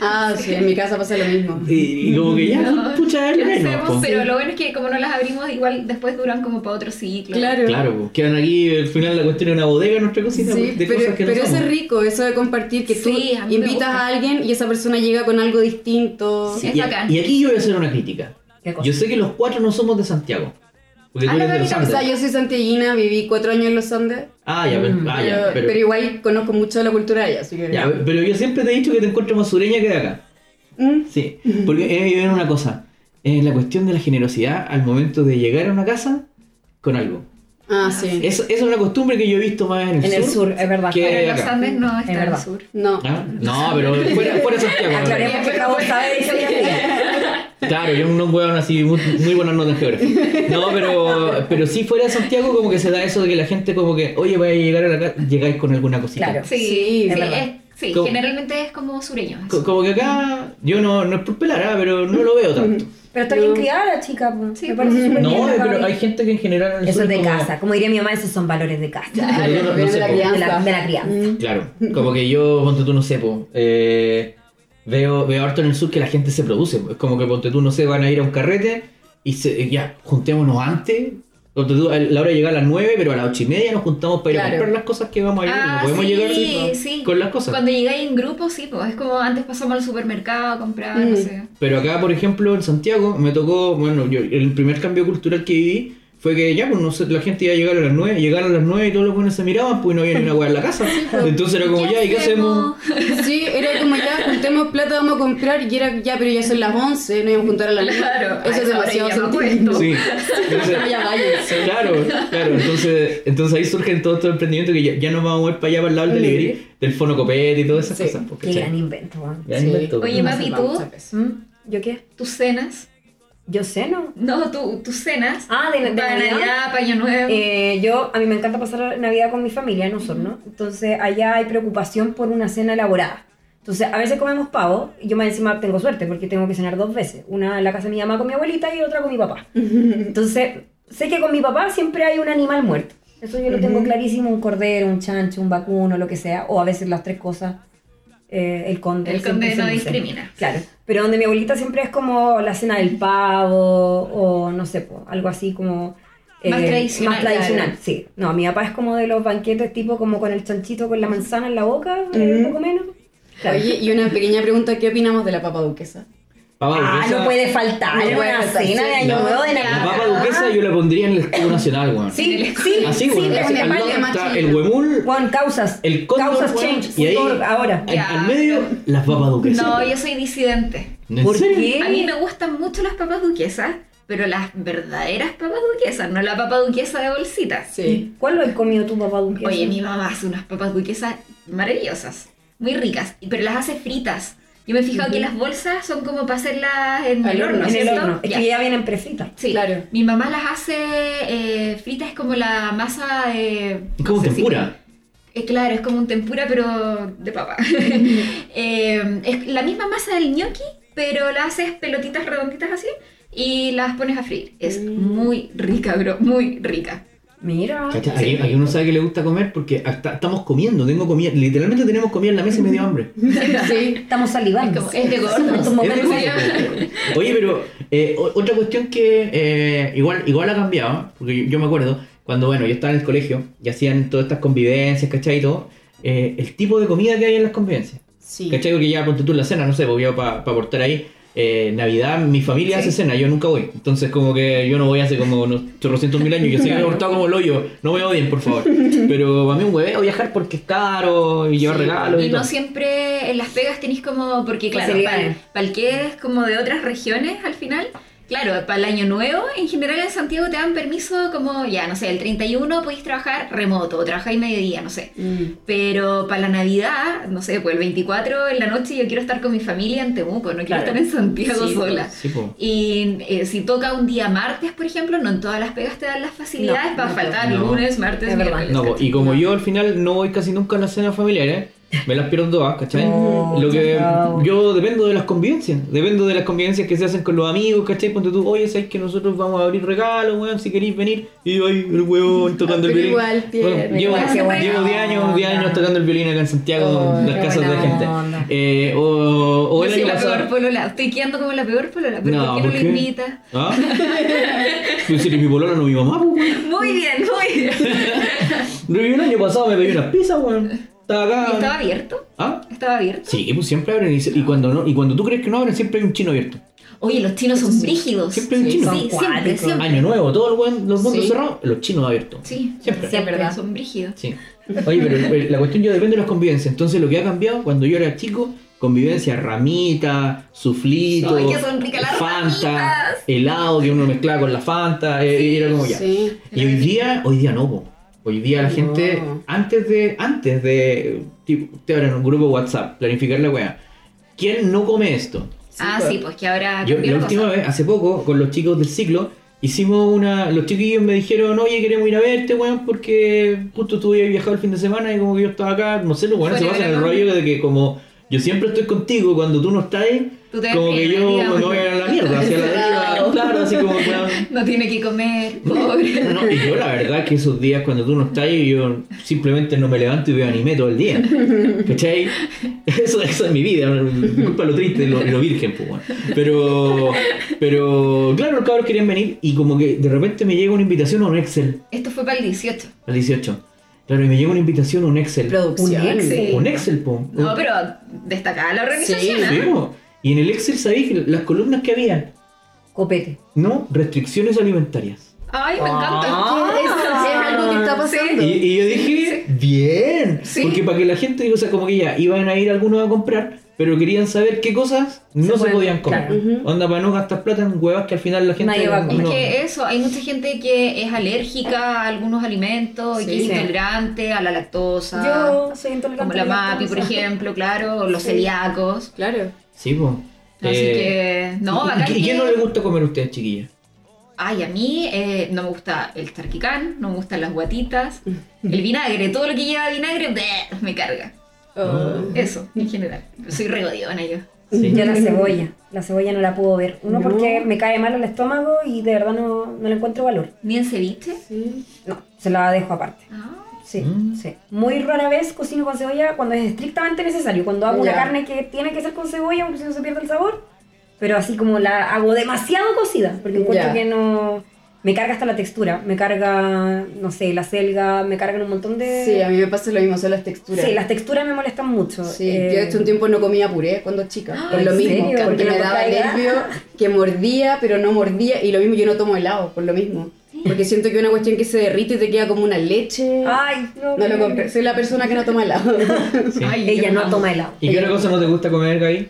Ah, sí, en mi casa pasa lo mismo. Y, y como que ya, [laughs] No, pucha, es ¿qué menos, hacemos? Pero lo bueno es que como no las abrimos, igual después duran como para otro ciclo. Claro. Claro, pues, quedan aquí, al final la cuestión es una bodega, nuestra cocina, Sí, de pero, cosas que no pero eso somos. es rico, eso de compartir, que tú Sí, a mí me invitas a alguien y esa persona llega con algo distinto. Sí. Es y, bacán. y aquí yo voy a hacer una crítica. ¿Qué cosa? Yo sé que los cuatro no somos de Santiago. Porque tú Ah, eres la de los verdad, O sea, Andes. yo soy santiaguina, viví cuatro años en los Andes, Ah, ya, pero, Mm, ah, pero, ya, pero, pero igual conozco mucho de la cultura de allá, así que... ya, pero yo siempre te he dicho que te encuentro más sureña que de acá. Mm. Sí, porque he vivido una cosa. Es la cuestión de la generosidad al momento de llegar a una casa con algo. Ah, sí. Eso, eso es una costumbre que yo he visto más en el, En el sur, es verdad. que- Pero en los. Andes no está Es en el verdad. sur. No. ¿Ah? No, pero fuera, fuera de Santiago. ¿no? Aclaremos que Cabo sabe geografía. Claro, yo no hueón así, muy, muy buenas notas en geografía. No, pero, pero sí fuera de Santiago como que se da eso de que la gente como que, oye, voy a llegar a la casa, llegáis con alguna cosita. Claro. Sí, Sí, generalmente es como sureño. Co- Como que acá, yo no, no es por pelar, ¿ah? pero no lo veo tanto. Pero está bien criada la chica, pues. Sí. Me parece súper No, bien, pero hay gente que en general en el Eso sur es de como- casa. Como diría mi mamá, esos son valores de casa. Claro, no- no de la. De la, crianza. de la crianza. Mm. Claro, como que yo, ponte tú, no sé, po, eh, veo, veo harto en el sur que la gente se produce. po. Es como que, ponte tú, no sé, van a ir a un carrete y se, eh, ya, juntémonos antes. Ponte tú, a la hora de llegar a las 9, pero a las 8 y media nos juntamos para ir a comprar las cosas que vamos a ir. Ah, no podemos sí, llegar sí, sí. con las cosas. Cuando llegáis en grupo, sí, pues es como antes pasamos al supermercado a comprar, Mm. no sé. Pero acá, por ejemplo, en Santiago, me tocó, bueno, yo, el primer cambio cultural que viví fue que ya, pues no sé, la gente iba a llegar a las 9, llegaron a las 9 y todos los buenos se miraban, pues no había ni una hueá en la casa. Entonces era como, ya, ¿y qué hacemos? Sí, era como ya, juntemos plata, vamos a comprar, y era ya, pero ya son las 11, no íbamos a juntar a las 9. Claro, Eso es demasiado sentido. Sí. [laughs] Entonces. Claro, claro, entonces, entonces ahí surgen todos estos emprendimientos que ya, ya nos vamos a mover para allá, para el lado del delivery, del fono copete y todas esas Sí. cosas. pues, Qué ¿cachai? gran invento, weón. Gran Sí. invento, Oye, pues. Salvamos ¿tú? ¿Mm? ¿Yo qué? Tus cenas. Yo sé, ¿no? No, tú, tus cenas. Ah, de, de para Navidad. Navidad, para Año Nuevo. Eh, yo, a mí me encanta pasar Navidad con mi familia en Osorno. Entonces, allá hay preocupación por una cena elaborada. Entonces, a veces comemos pavo y yo más encima tengo suerte porque tengo que cenar dos veces. Una en la casa de mi mamá con mi abuelita y otra con mi papá. [laughs] Entonces, sé que con mi papá siempre hay un animal muerto. Eso yo lo tengo clarísimo, un cordero, un chancho, un vacuno, lo que sea. O a veces las tres cosas. Eh, el conde. El conde no discrimina. Claro. Pero donde mi abuelita siempre es como la cena del pavo o no sé, po, algo así como... eh, Más tradicional, Más tradicional, claro. sí. No, mi papá es como de los banquetes tipo como con el chanchito con la manzana en la boca, eh, un poco menos. Claro. Oye, y una pequeña pregunta, ¿qué opinamos de la papa duquesa? Papa ah, duquesa- no puede faltar No faltar, cena sí. de Año La- Nuevo de La Navidad. papa duquesa yo la pondría en el escudo [laughs] nacional, weón. Sí, sí, Así, sí, weón. le así, al lado está el huemul, Juan, causas. el cóndor, causas weón, change. y ahí, ahora. al, Ya, al medio, las papas duquesas. No, yo soy disidente. ¿En ¿Por serio? qué? A mí me gustan mucho las papas duquesas, pero las verdaderas papas duquesas, no la papa duquesa de bolsitas. Sí. ¿Cuál lo has comido tu papá duquesa? Oye, mi mamá hace unas papas duquesas maravillosas, muy ricas, pero las hace fritas. Yo me he fijado que las bolsas son como para hacerlas en Al el horno, en el horno. Es Ya. que ya vienen prefritas. Sí, Claro. Mi mamá las hace eh, fritas, es como la masa de... Es como no sé si- tempura. Eh, claro, es como un tempura, pero de papa. [laughs] Eh, es la misma masa del gnocchi, pero la haces pelotitas redonditas así y las pones a freír. Es muy rica, bro, muy rica. Mira. Aquí, aquí uno sabe que le gusta comer porque hasta estamos comiendo, tengo comida, literalmente tenemos comida en la mesa y me dio hambre. [laughs] Sí. Estamos salivando. Es como- es de de- Oye, pero eh, o- otra cuestión que eh, igual, igual ha cambiado, porque yo, yo me acuerdo cuando bueno, yo estaba en el colegio y hacían todas estas convivencias, ¿cachai? Y todo, eh, el tipo de comida que hay en las convivencias. Sí. ¿Cachai? Porque ya ponte tú en la cena, no sé, porque yo para aportar ahí. Eh, Navidad, mi familia hace cena, yo nunca voy. Entonces, como que yo no voy hace como unos chorrocientos mil años. Yo sé que me he portado como el hoyo. No me odien, por favor. Pero para mí un hueveo viajar porque es caro y llevar Sí, regalos y, Y todo. no siempre en las pegas tenéis como, porque claro, para Facilidades. el que es como de otras regiones al final, claro, para el año nuevo, en general en Santiago te dan permiso como, ya, no sé, el 31 podéis trabajar remoto, o trabajáis mediodía, no sé. Mm. Pero para la Navidad, no sé, pues el 24 en la noche yo quiero estar con mi familia en Temuco, no quiero Claro. estar en Santiago Sí, sola. Sí. Y eh, si toca un día martes, por ejemplo, no en todas las pegas te dan las facilidades No, para no, faltar no. lunes, martes, miércoles. Y como yo al final no voy casi nunca a las cenas familiares, me las pierdo todas, ¿cachai? Oh, Lo que yo dependo de las convivencias, dependo de las convivencias que se hacen con los amigos, ¿cachai? Ponte tú, oye, sabes que nosotros vamos a abrir regalos, weón, si queréis venir, y yo ahí, el huevón tocando el violín. igual, Bueno, llevo, igual, qué buena llevo 10 años, 10 onda. años tocando el violín acá en Santiago, Oh, en las casas de buena gente. onda. Eh, o, o Yo el soy la peor polola. Estoy quedando como la peor polola. ¿Pero No, por qué no ¿por lo qué? invitas? ¿Ah? [laughs] Pues si eres mi polola, no mi mamá, pues, weón. Muy bien, muy bien. El año pasado me pedí una pizza, weón. Estaba acá. ¿Y estaba abierto? ¿Ah? ¿Estaba abierto? Sí, pues siempre abren y, se- y cuando no, y cuando tú crees que no abren, siempre hay un chino abierto. Oye, los chinos son brígidos. Siempre hay un chino. son Sí, siempre, siempre. Año nuevo, todo el buen- los mundos Sí. cerrados, los chinos abiertos. Sí, Siempre. siempre, Es verdad. son brígidos. Sí. Oye, pero eh, la cuestión ya depende de las convivencias. Entonces lo que ha cambiado cuando yo era chico, convivencia, ramita, suflito, Ay, que son ricas las Fanta, ramitas. helado que uno mezclaba con la Fanta, eh, y era como ya. Sí. Y hoy día, hoy día no, po. Hoy día la No. gente, antes de, antes de, tipo, te abren un grupo WhatsApp, planificar la weá. ¿Quién no come esto? ah, sí, pues que ahora Yo la última cosa. vez, hace poco, con los chicos del ciclo, hicimos una. Los chiquillos me dijeron, oye, queremos ir a verte, weón, porque justo estuve viajado el fin de semana y como que yo estaba acá, no sé, lo bueno, se de el rollo de que como yo siempre estoy contigo cuando tú no estás Tú como que yo me voy a la mierda, hacia la [laughs] deriva, así como, [laughs] weón. No tiene que comer, pobre. No, y yo la verdad que esos días cuando tú no estás ahí, yo simplemente no me levanto y veo anime todo el día. ¿Cachai? [laughs] Eso, eso es mi vida, disculpa lo triste lo, lo virgen, pues, bueno. Pero, pero claro, los cabros querían venir y como que de repente me llega una invitación a un Excel, Esto fue para el 18. al 18. Claro, y me llega una invitación a un Excel. Producción. Un Excel. Un Excel, po. No, pero destacada la organización, Sí, Sí, ¿ah? Y en el Excel, ¿sabéis que las columnas que había? Copete. No, restricciones alimentarias. Ay, me encanta. Ah. Es, es algo que está pasando. Y, y yo dije, bien. Sí. Porque para que la gente, o sea, como que ya iban a ir algunos a comprar, pero querían saber qué cosas no Se se, pueden- podían comer. claro. Onda para no gastar plata en huevas que al final la gente Nadie va a comer. Es no- que eso, hay mucha gente que es alérgica a algunos alimentos y que Sí. es Sí. intolerante a la lactosa. Yo soy intolerante como la la MAPI, por ejemplo, claro, los Sí. celíacos. Claro. Sí, pues. Así que, no, ¿Y, bacán y qué que- no le gusta comer a ustedes, chiquillas? Ay, a mí eh, no me gusta el charquicán, no me gustan las guatitas, [laughs] el vinagre, todo lo que lleva vinagre, bleh, me carga. Oh. Eso, en general. Soy regodiona yo. Sí. Yo la cebolla. La cebolla no la puedo ver. Uno No. porque me cae mal el estómago y de verdad no, no le encuentro valor. ¿Ni en ceviche? Sí. No, se la dejo aparte. Ah, Sí, Mm. sí. Muy rara vez cocino con cebolla cuando es estrictamente necesario. Cuando hago una Ya. carne que tiene que ser con cebolla porque si no se pierde el sabor. Pero así como la hago demasiado cocida. Porque encuentro Ya. que no... Me carga hasta la textura. Me carga, no sé, la selga. Me cargan un montón de... Sí, a mí me pasa lo mismo, son las texturas. Sí, las texturas me molestan mucho. Sí, Eh, yo hecho un tiempo no comía puré cuando chica, por ¿en lo mismo, porque ¿Por me daba nervio que mordía, pero no mordía, y lo mismo yo no tomo helado, por lo mismo, porque siento que es una cuestión que se derrite y te queda como una leche. Ay, no. No lo compré, soy la persona que no toma helado. Sí. [laughs] Ay, Ella no toma helado. ¿Y qué otra cosa no te gusta comer, Gaby?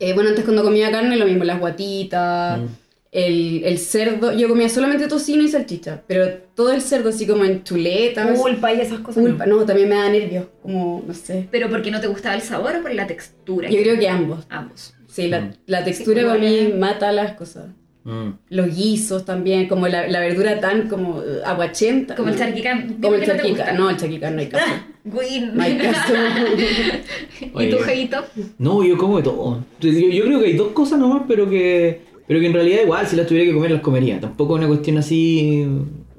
Eh, bueno, antes cuando comía carne, lo mismo, las guatitas, Mm. el, el cerdo, yo comía solamente tocino y salchicha, pero todo el cerdo así como en chuleta, Pulpa y esas cosas. pulpa, no, también me da nervios, como, no sé. ¿Pero porque no te gustaba el sabor o por la textura? Yo creo que ambos. Ambos. Sí, la, Mm. la textura Sí, para mí mata las cosas. Mm. Los guisos también, como la, la verdura tan como eh, aguachenta. Como el charquicán. Como el no charquicán. No, el charquicán no hay caso. [laughs] No hay caso. [laughs] ¿Y Oye. tu jeito? No, yo como de todo. Yo, yo creo que hay dos cosas nomás, pero que, pero que en realidad igual, si las tuviera que comer, las comería. Tampoco es una cuestión así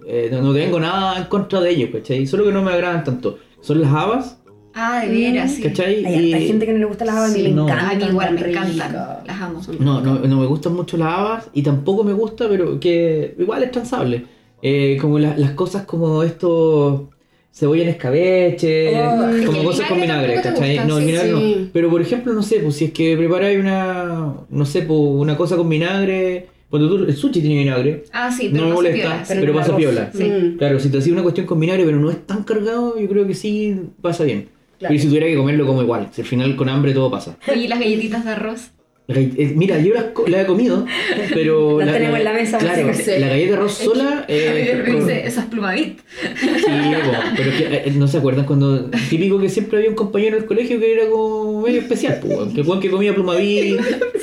eh, no, no tengo nada en contra de ellos, ¿cachai? Solo que no me agradan tanto. Son las habas, Ah, de veras, sí. ¿cachai? Hay gente que no le gusta las habas, a mí Sí, me no. encanta. A mí igual me tan encantan, las amo. No, no, no me gustan mucho las habas y tampoco me gusta, pero que igual es transable. Eh, como la- las cosas como esto, cebolla en escabeche, Oh, como ¿y el cosas con vinagre ¿cachai? gusta? No, el Sí, vinagre sí. no. Pero por ejemplo, no sé, pues si es que preparáis una, no sé, pues una cosa con vinagre, cuando tú, el sushi tiene vinagre, Ah, sí, pero no me molesta, piola, pero, Pero pasa piola. Sí. Mm. Claro, si te hacía una cuestión con vinagre, pero no es tan cargado, yo creo que sí pasa bien. Claro. Pero si tuviera que comerlo como igual, si al final con hambre todo pasa. [laughs] Y las galletitas de arroz. La eh, Mira, yo las co- la he comido, [laughs] pero. Las tenemos en la mesa, Claro, la galleta de arroz [laughs] sola. eh, con- dice, esas plumavit. Sí, po, pero es que eh, no se acuerdan cuando. Típico que siempre había un compañero en el colegio que era como medio especial, pues, que que comía plumaví,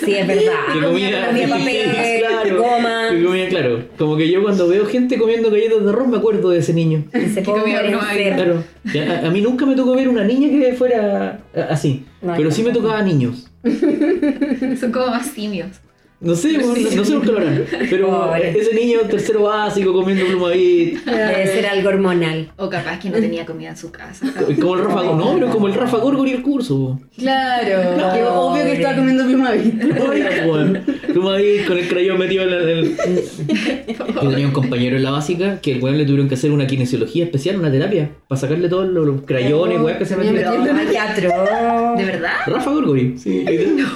Sí, es verdad. que comía. Comía papel, claro, goma. que comía, claro. Como que yo cuando veo gente comiendo galletas de arroz me acuerdo de ese niño. [laughs] Ese Que comía plumavit. Claro. A, a mí nunca me tocó ver una niña que fuera así, No, pero sí me tocaba niños. [laughs] Son como más simios. No sé, no, no sé por qué lo harán. Pero Pobre. ese niño tercero básico comiendo plumavit. Debe ser algo hormonal. O capaz que no tenía comida en su casa. Como el Rafa No, pero como el Rafa Gorgori el curso. Claro, No, que obvio que estaba comiendo plumavit. [laughs] Bueno, plumavit con el crayón metido en el. Yo tenía un compañero en la básica que el weón le tuvieron que hacer una kinesiología especial, una terapia, para sacarle todos los, los crayones, weón, que se metieron. ¿De verdad? Rafa Gorgori, sí.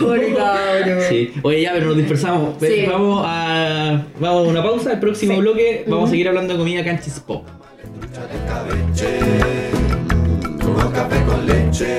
Pobre cabrón. Sí. Oye, ya, pero nos dispersamos. Sí. Vamos a vamos a una pausa. El próximo Sí. bloque vamos a seguir hablando de comida canchis pop. Con café con leche.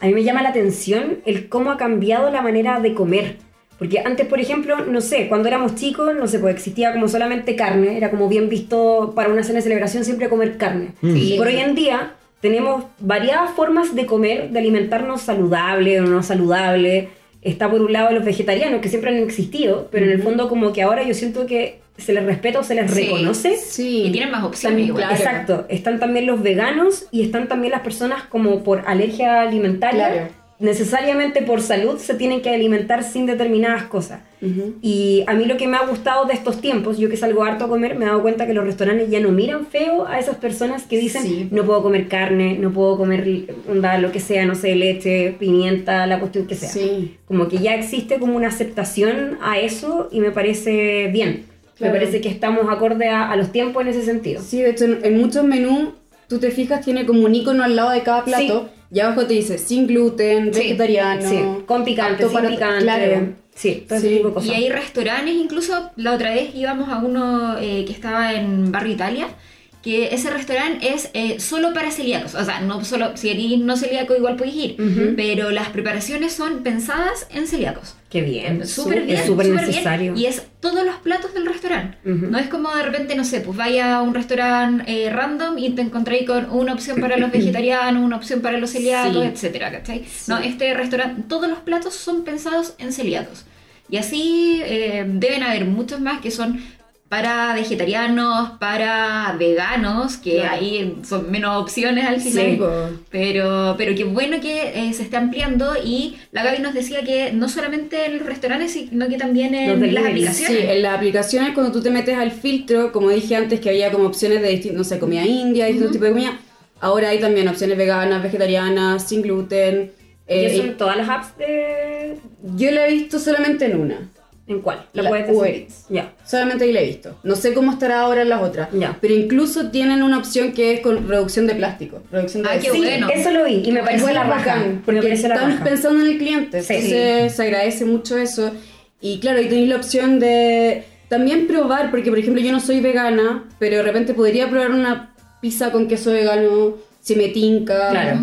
A mí me llama la atención el cómo ha cambiado la manera de comer. Porque antes, por ejemplo, no sé, cuando éramos chicos, no sé, pues existía como solamente carne, era como bien visto para una cena de celebración siempre comer carne. Mm. Y por hoy en día tenemos variadas formas de comer, de alimentarnos saludable o no saludable. Está por un lado los vegetarianos, que siempre han existido, pero en el fondo como que ahora yo siento que se les respeta o se les Sí. reconoce. Sí. Y tienen más opciones También, claro. Exacto, están también los veganos y están también las personas como por alergia alimentaria. Claro. Necesariamente por salud se tienen que alimentar sin determinadas cosas. Ujú. Y a mí lo que me ha gustado de estos tiempos, yo que salgo harto a comer, me he dado cuenta que los restaurantes ya no miran feo a esas personas que dicen Sí. no puedo comer carne, no puedo comer onda, lo que sea, no sé, leche, pimienta, la cuestión que sea. Sí. Como que ya existe como una aceptación a eso y me parece bien. Claro. Me parece que estamos acorde a, a los tiempos en ese sentido. Sí, de hecho, en, en muchos menús, tú te fijas, tiene como un icono al lado de cada plato. Y abajo te dice sin gluten, Sí, vegetariano. sí, con picante, sin para- picante. Claro. Sí, todo Sí. ese tipo de cosas. Y hay restaurantes, incluso la otra vez íbamos a uno eh, que estaba en Barrio Italia, que ese restaurante es eh, solo para celíacos. O sea, no solo, si eres no celíaco igual puedes ir, pero las preparaciones son pensadas en celíacos. Qué bien. Súper bien, Es súper necesario. bien. Y es todos los platos del restaurante. No es como de repente, no sé, pues vaya a un restaurante eh, random y te encontráis con una opción para los [clears throat] vegetarianos, una opción para los celíacos, Sí. etcétera, ¿cachai? No, este restaurante, todos los platos son pensados en celíacos. Y así eh, deben haber muchos más que son para vegetarianos, para veganos, que Claro. ahí son menos opciones al final. Sí. Pero, pero qué bueno que eh, se esté ampliando y la Gaby nos decía que no solamente en los restaurantes, sino que también Los en las aplicaciones. Sí, en las aplicaciones cuando tú te metes al filtro, como dije antes que había como opciones de distintos, no sé, comida india, distintos tipos de comida, ahora hay también opciones veganas, vegetarianas, sin gluten. ¿Y Eh, eso en todas las apps de... yo la he visto solamente en una, ¿En cuál? La decir? Uber Eats. Ya. solamente ahí la he visto. No sé cómo estará ahora en las otras, Ya. pero incluso tienen una opción que es con reducción de plástico, reducción de Ah, qué bueno. Eso lo vi y me pareció la raja. Me porque la están raja. pensando en el cliente, Sí. entonces se agradece mucho eso. Y claro, ahí tenéis la opción de también probar, porque por ejemplo yo no soy vegana, pero de repente podría probar una pizza con queso vegano si me tinca. Claro.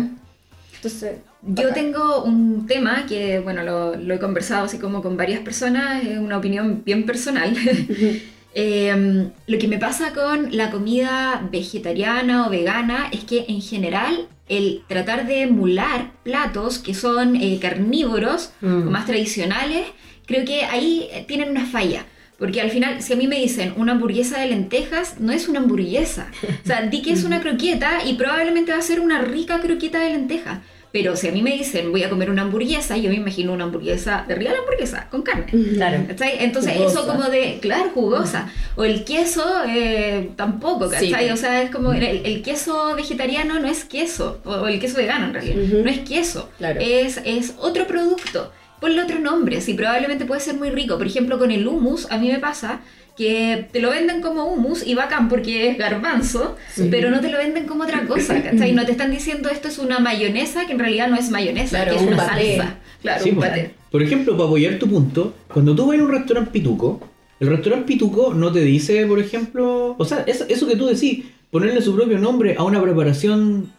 Entonces, Yo tengo un tema que, bueno, lo, lo he conversado así como con varias personas, es una opinión bien personal. [laughs] Eh, lo que me pasa con la comida vegetariana o vegana es que en general el tratar de emular platos que son eh, carnívoros Mm. o más tradicionales, creo que ahí eh, tienen una falla. Porque al final, si a mí me dicen una hamburguesa de lentejas, no es una hamburguesa. O sea, di que es una croqueta y probablemente va a ser una rica croqueta de lentejas. Pero si a mí me dicen voy a comer una hamburguesa, yo me imagino una hamburguesa, de real hamburguesa, con carne. Claro. ¿Cachai? Entonces Jugosa. eso como de, claro, jugosa. O el queso eh, tampoco, ¿cachai? Sí. O sea, es como el, el queso vegetariano no es queso, o el queso vegano en realidad, Ujú. no es queso, Claro. es, es otro producto. Ponle otro nombre, sí, probablemente puede ser muy rico. Por ejemplo, con el hummus, a mí me pasa que te lo venden como hummus y bacán porque es garbanzo, pero no te lo venden como otra cosa, [clears throat] ¿cachai? No te están diciendo esto es una mayonesa que en realidad no es mayonesa, Claro, que es un una paté. salsa. Claro, Sí, un pues. paté. Por ejemplo, para apoyar tu punto, cuando tú vas a un restaurante pituco, el restaurante pituco no te dice, por ejemplo, o sea, eso, eso que tú decís, ponerle su propio nombre a una preparación.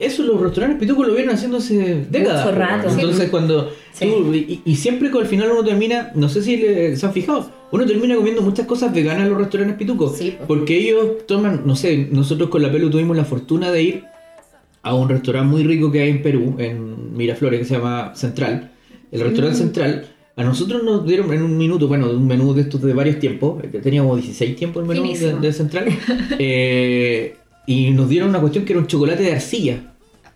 Eso los restaurantes pitucos lo vienen haciendo hace décadas. Mucho rato. Entonces, cuando Sí. tú- y, y siempre que al final uno termina, no sé si le- se han fijado, uno termina comiendo muchas cosas veganas en los restaurantes pitucos. Sí, po. Porque ellos toman, no sé, nosotros con la pelo tuvimos la fortuna de ir a un restaurante muy rico que hay en Perú, en Miraflores, que se llama Central. El restaurante Central, a nosotros nos dieron en un minuto, bueno, un menú de estos de varios tiempos, eh, teníamos 16 tiempos el menú de Central, eh, y nos dieron una cuestión que era un chocolate de arcilla.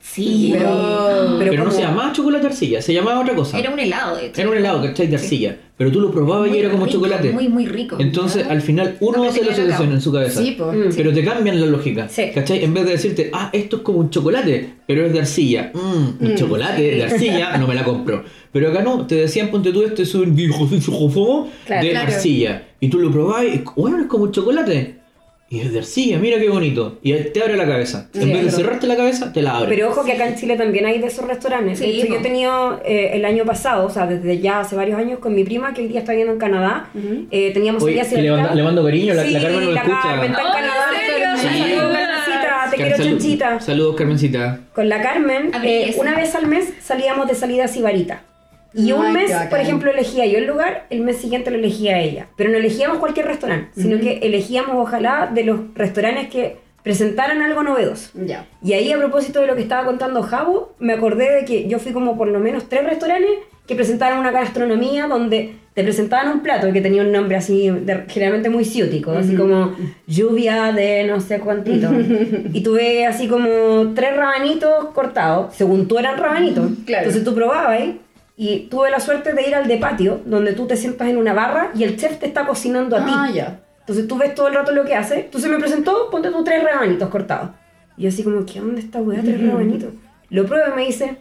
Sí, Pero. Pero, no se llamaba chocolate de arcilla, se llamaba otra cosa. era un helado, de hecho. Era un helado, ¿cachai? De Sí. arcilla. Pero tú lo probabas y era como rico, chocolate. Muy, muy rico. Entonces, al final, uno No hace la asociación en su cabeza. Sí, pues. Mm. Pero te cambian la lógica. Sí. ¿Cachai? En vez de decirte, ah, esto es como un chocolate, pero es de arcilla. Mm, un Mm. chocolate de arcilla, no me la compro. Pero acá no, te decían, ponte tú, esto es un Claro, de claro. arcilla. Y tú lo probás y, bueno, es como un chocolate. Y es de arcilla, mira qué bonito. Y te abre la cabeza. En Sí. vez de cerrarte la cabeza, te la abre. Pero ojo que acá en Chile también hay de esos restaurantes. Sí, de hecho, yo he tenido eh, el año pasado, o sea, desde ya hace varios años, con mi prima que hoy día está viviendo en Canadá. Ujú. eh, teníamos Oye, le, mando, le mando cariño, la, Sí, la Carmen no lo la escucha. Carmen está en Oh, Canadá. ¿en serio? Saludos, Carmencita, te quiero Salud- chanchita. Saludos, Carmencita. Con la Carmen, eh, una vez al mes salíamos de salida a Sibarita. Y un mes, bacán. por ejemplo, elegía yo el lugar, el mes siguiente lo elegía ella. Pero no elegíamos cualquier restaurante, sino que elegíamos, ojalá, de los restaurantes que presentaran algo novedoso. Ya. Y ahí, a propósito de lo que estaba contando Javo, me acordé de que yo fui como por lo menos tres restaurantes que presentaron una gastronomía donde te presentaban un plato que tenía un nombre así, de- generalmente muy ciútico, así como lluvia de no sé cuántito. [laughs] y tuve así como tres rabanitos cortados, según tú eran rabanitos. Claro. Entonces tú probabas ahí. Y tuve la suerte de ir al de patio, donde tú te sientas en una barra y el chef te está cocinando a ti. Ah, ya. Entonces tú ves todo el rato lo que hace. Entonces me presentó, ponte tú tres rabanitos cortados. Y yo así como, ¿qué onda esta weá? Tres rabanitos. Lo pruebo y me dice,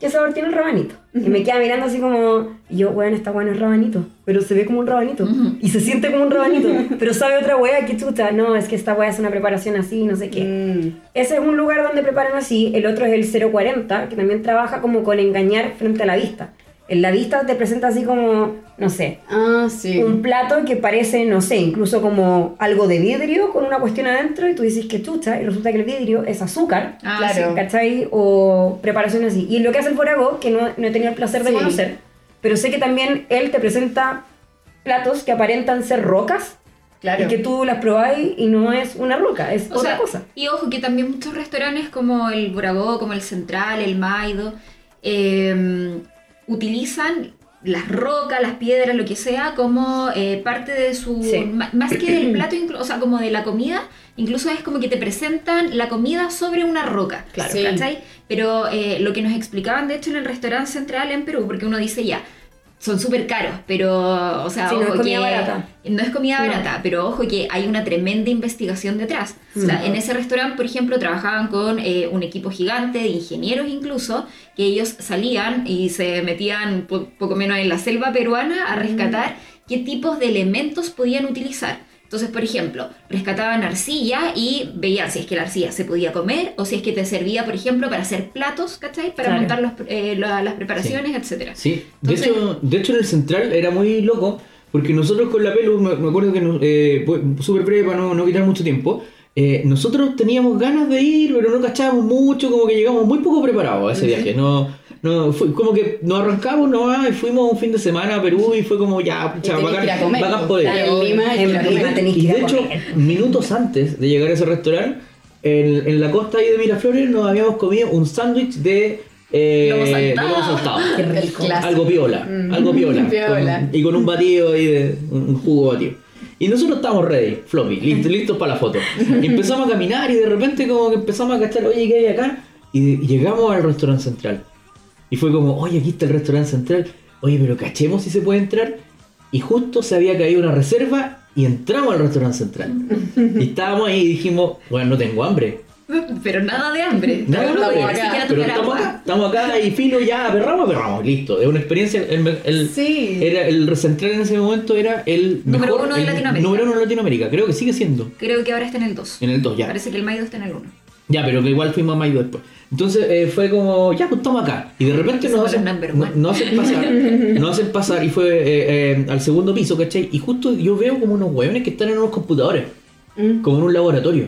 ¿qué sabor tiene el rabanito? Y me queda mirando así como, y yo, weón, esta weá no es rabanito, pero se ve como un rabanito. Y se siente como un rabanito, [laughs] pero sabe otra weá, que chuta. No, es que esta weá es una preparación así, no sé qué. Mm. Ese es un lugar donde preparan así. El otro es el 040, que también trabaja como con engañar frente a la vista. En la vista te presenta así como, no sé, Ah, sí. un plato que parece, no sé, incluso como algo de vidrio con una cuestión adentro y tú dices que chucha y resulta que el vidrio es azúcar, Ah, Claro. ¿cachai? O preparación así. Y lo que hace el Borago, que no, no he tenido el placer de Sí. conocer, pero sé que también él te presenta platos que aparentan ser rocas Claro. y que tú las probáis y no es una roca, es O otra sea, cosa. Y ojo que también muchos restaurantes como el Buragó, como el Central, el Maido, eh, utilizan las rocas, las piedras, lo que sea, como eh, parte de su... Sí. Más que del [clears throat] plato, o sea, como de la comida, incluso es como que te presentan la comida sobre una roca. Claro. Claro, ¿cachai? Pero eh, lo que nos explicaban, de hecho, en el restaurante central en Perú, porque uno dice ya, son súper caros, pero, o sea, Sí, no es ojo comida que- barata. no es comida No. barata, pero ojo que hay una tremenda investigación detrás. O sea, en ese restaurante, por ejemplo, trabajaban con eh, un equipo gigante de ingenieros incluso, que ellos salían y se metían po- poco menos en la selva peruana a rescatar qué tipos de elementos podían utilizar. Entonces, por ejemplo, rescataban arcilla y veían si es que la arcilla se podía comer o si es que te servía, por ejemplo, para hacer platos, ¿cachai? Para Claro. montar los, eh, la- las preparaciones, etcétera. Sí, de, hecho, de hecho en el central era muy loco, porque nosotros con la pelu, me, me acuerdo que nos- eh, súper breve para no, no quitar mucho tiempo, eh, nosotros teníamos ganas de ir, pero no cachábamos mucho, como que llegamos muy poco preparados a ese viaje. No, no, fue como que nos arrancamos nomás y fuimos un fin de semana a Perú y fue como ya, pucha, bacán, bacán poder. Y de hecho, minutos antes de llegar a ese restaurante, en, en la costa ahí de Miraflores nos habíamos comido un sándwich de eh, Lomo saltado. lomo. Algo piola, Mm. algo piola. [laughs] Piola. con- y con un batido ahí de un jugo batido. Y nosotros estábamos ready, floppy, listos, listos para la foto. Y [laughs] empezamos a caminar y de repente como que empezamos a cachar, oye, ¿qué hay acá? Y llegamos al restaurante central. Y fue como, oye, aquí está el restaurante central. Oye, pero cachemos si se puede entrar. Y justo se había caído una reserva y entramos al restaurante central. Y estábamos ahí y dijimos, bueno, no tengo hambre. Pero nada de hambre. Nada de hambre. Pero estamos acá, estamos acá y filo ya, aperramos, aperramos, listo. Es una experiencia, el, el- Sí. era el central en ese momento era el Número mejor, uno de el Latinoamérica. Número uno de Latinoamérica, creo que sigue siendo. Creo que ahora está en el 2. En el 2 ya. Parece que el Maido está en el 1. Ya, pero que igual fuimos a Maido después. Entonces eh, fue como, ya, pues estamos acá. Y de repente nos hacen, no- hacen pasar, [laughs] nos hacen pasar y fue eh, eh, al segundo piso, ¿cachai? Y justo yo veo como unos hueones que están en unos computadores, Mm. como en un laboratorio.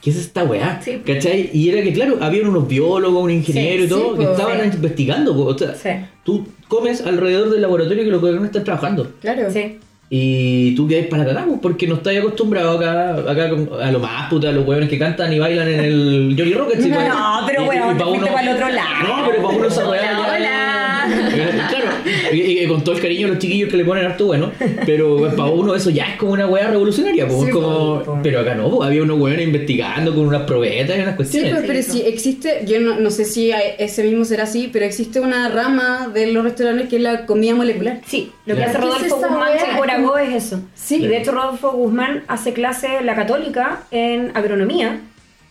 ¿Qué es esta weá? Sí. ¿Cachai? Y era que, claro, había unos biólogos, un ingeniero Sí, y todo, sí, que pues, estaban sí. investigando. po. O sea, Sí. tú comes alrededor del laboratorio que los hueones están trabajando. Claro. Sí. Y tú quedas para la cagada, pues, porque no estás acostumbrado acá, acá a lo más puta, a los hueones que cantan y bailan en el Johnny Rocket. sí, pues. No, pero y te para el otro lado. No, pero para uno esa y, y con todo el cariño a los chiquillos que le ponen harto bueno, pero [laughs] para uno eso ya es como una weá revolucionaria, pues, Sí, como, po. pero acá no, pues, había unos weones investigando con unas probetas y unas Sí, cuestiones. pues, pero Sí, si existe, yo no, no sé si ese mismo será así, pero existe una rama de los restaurantes que es la comida molecular. Sí, lo que Claro. hace ¿Qué es Rodolfo Guzmán Corago es eso. Sí. Y de hecho Rodolfo Guzmán hace clase en la católica en agronomía,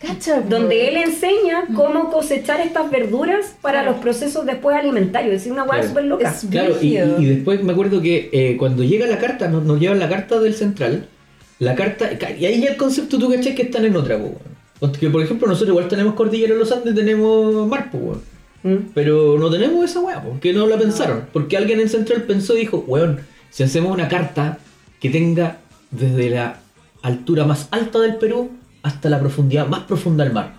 Cacha, po. donde él enseña cómo cosechar estas verduras para los procesos después alimentarios. Es una hueá Claro. súper loca. Es Claro, y, después me acuerdo que eh, cuando llega la carta, nos, nos llevan la carta del central, la carta, y ahí ya el concepto tú cachai que están en otra, po, weón. Porque por ejemplo nosotros igual tenemos Cordillera de los Andes, tenemos mar, po, weón. Mm. Pero no tenemos esa weá, porque no la pensaron. Porque alguien en Central pensó y dijo, weón, si hacemos una carta que tenga desde la altura más alta del Perú hasta la profundidad más profunda del mar.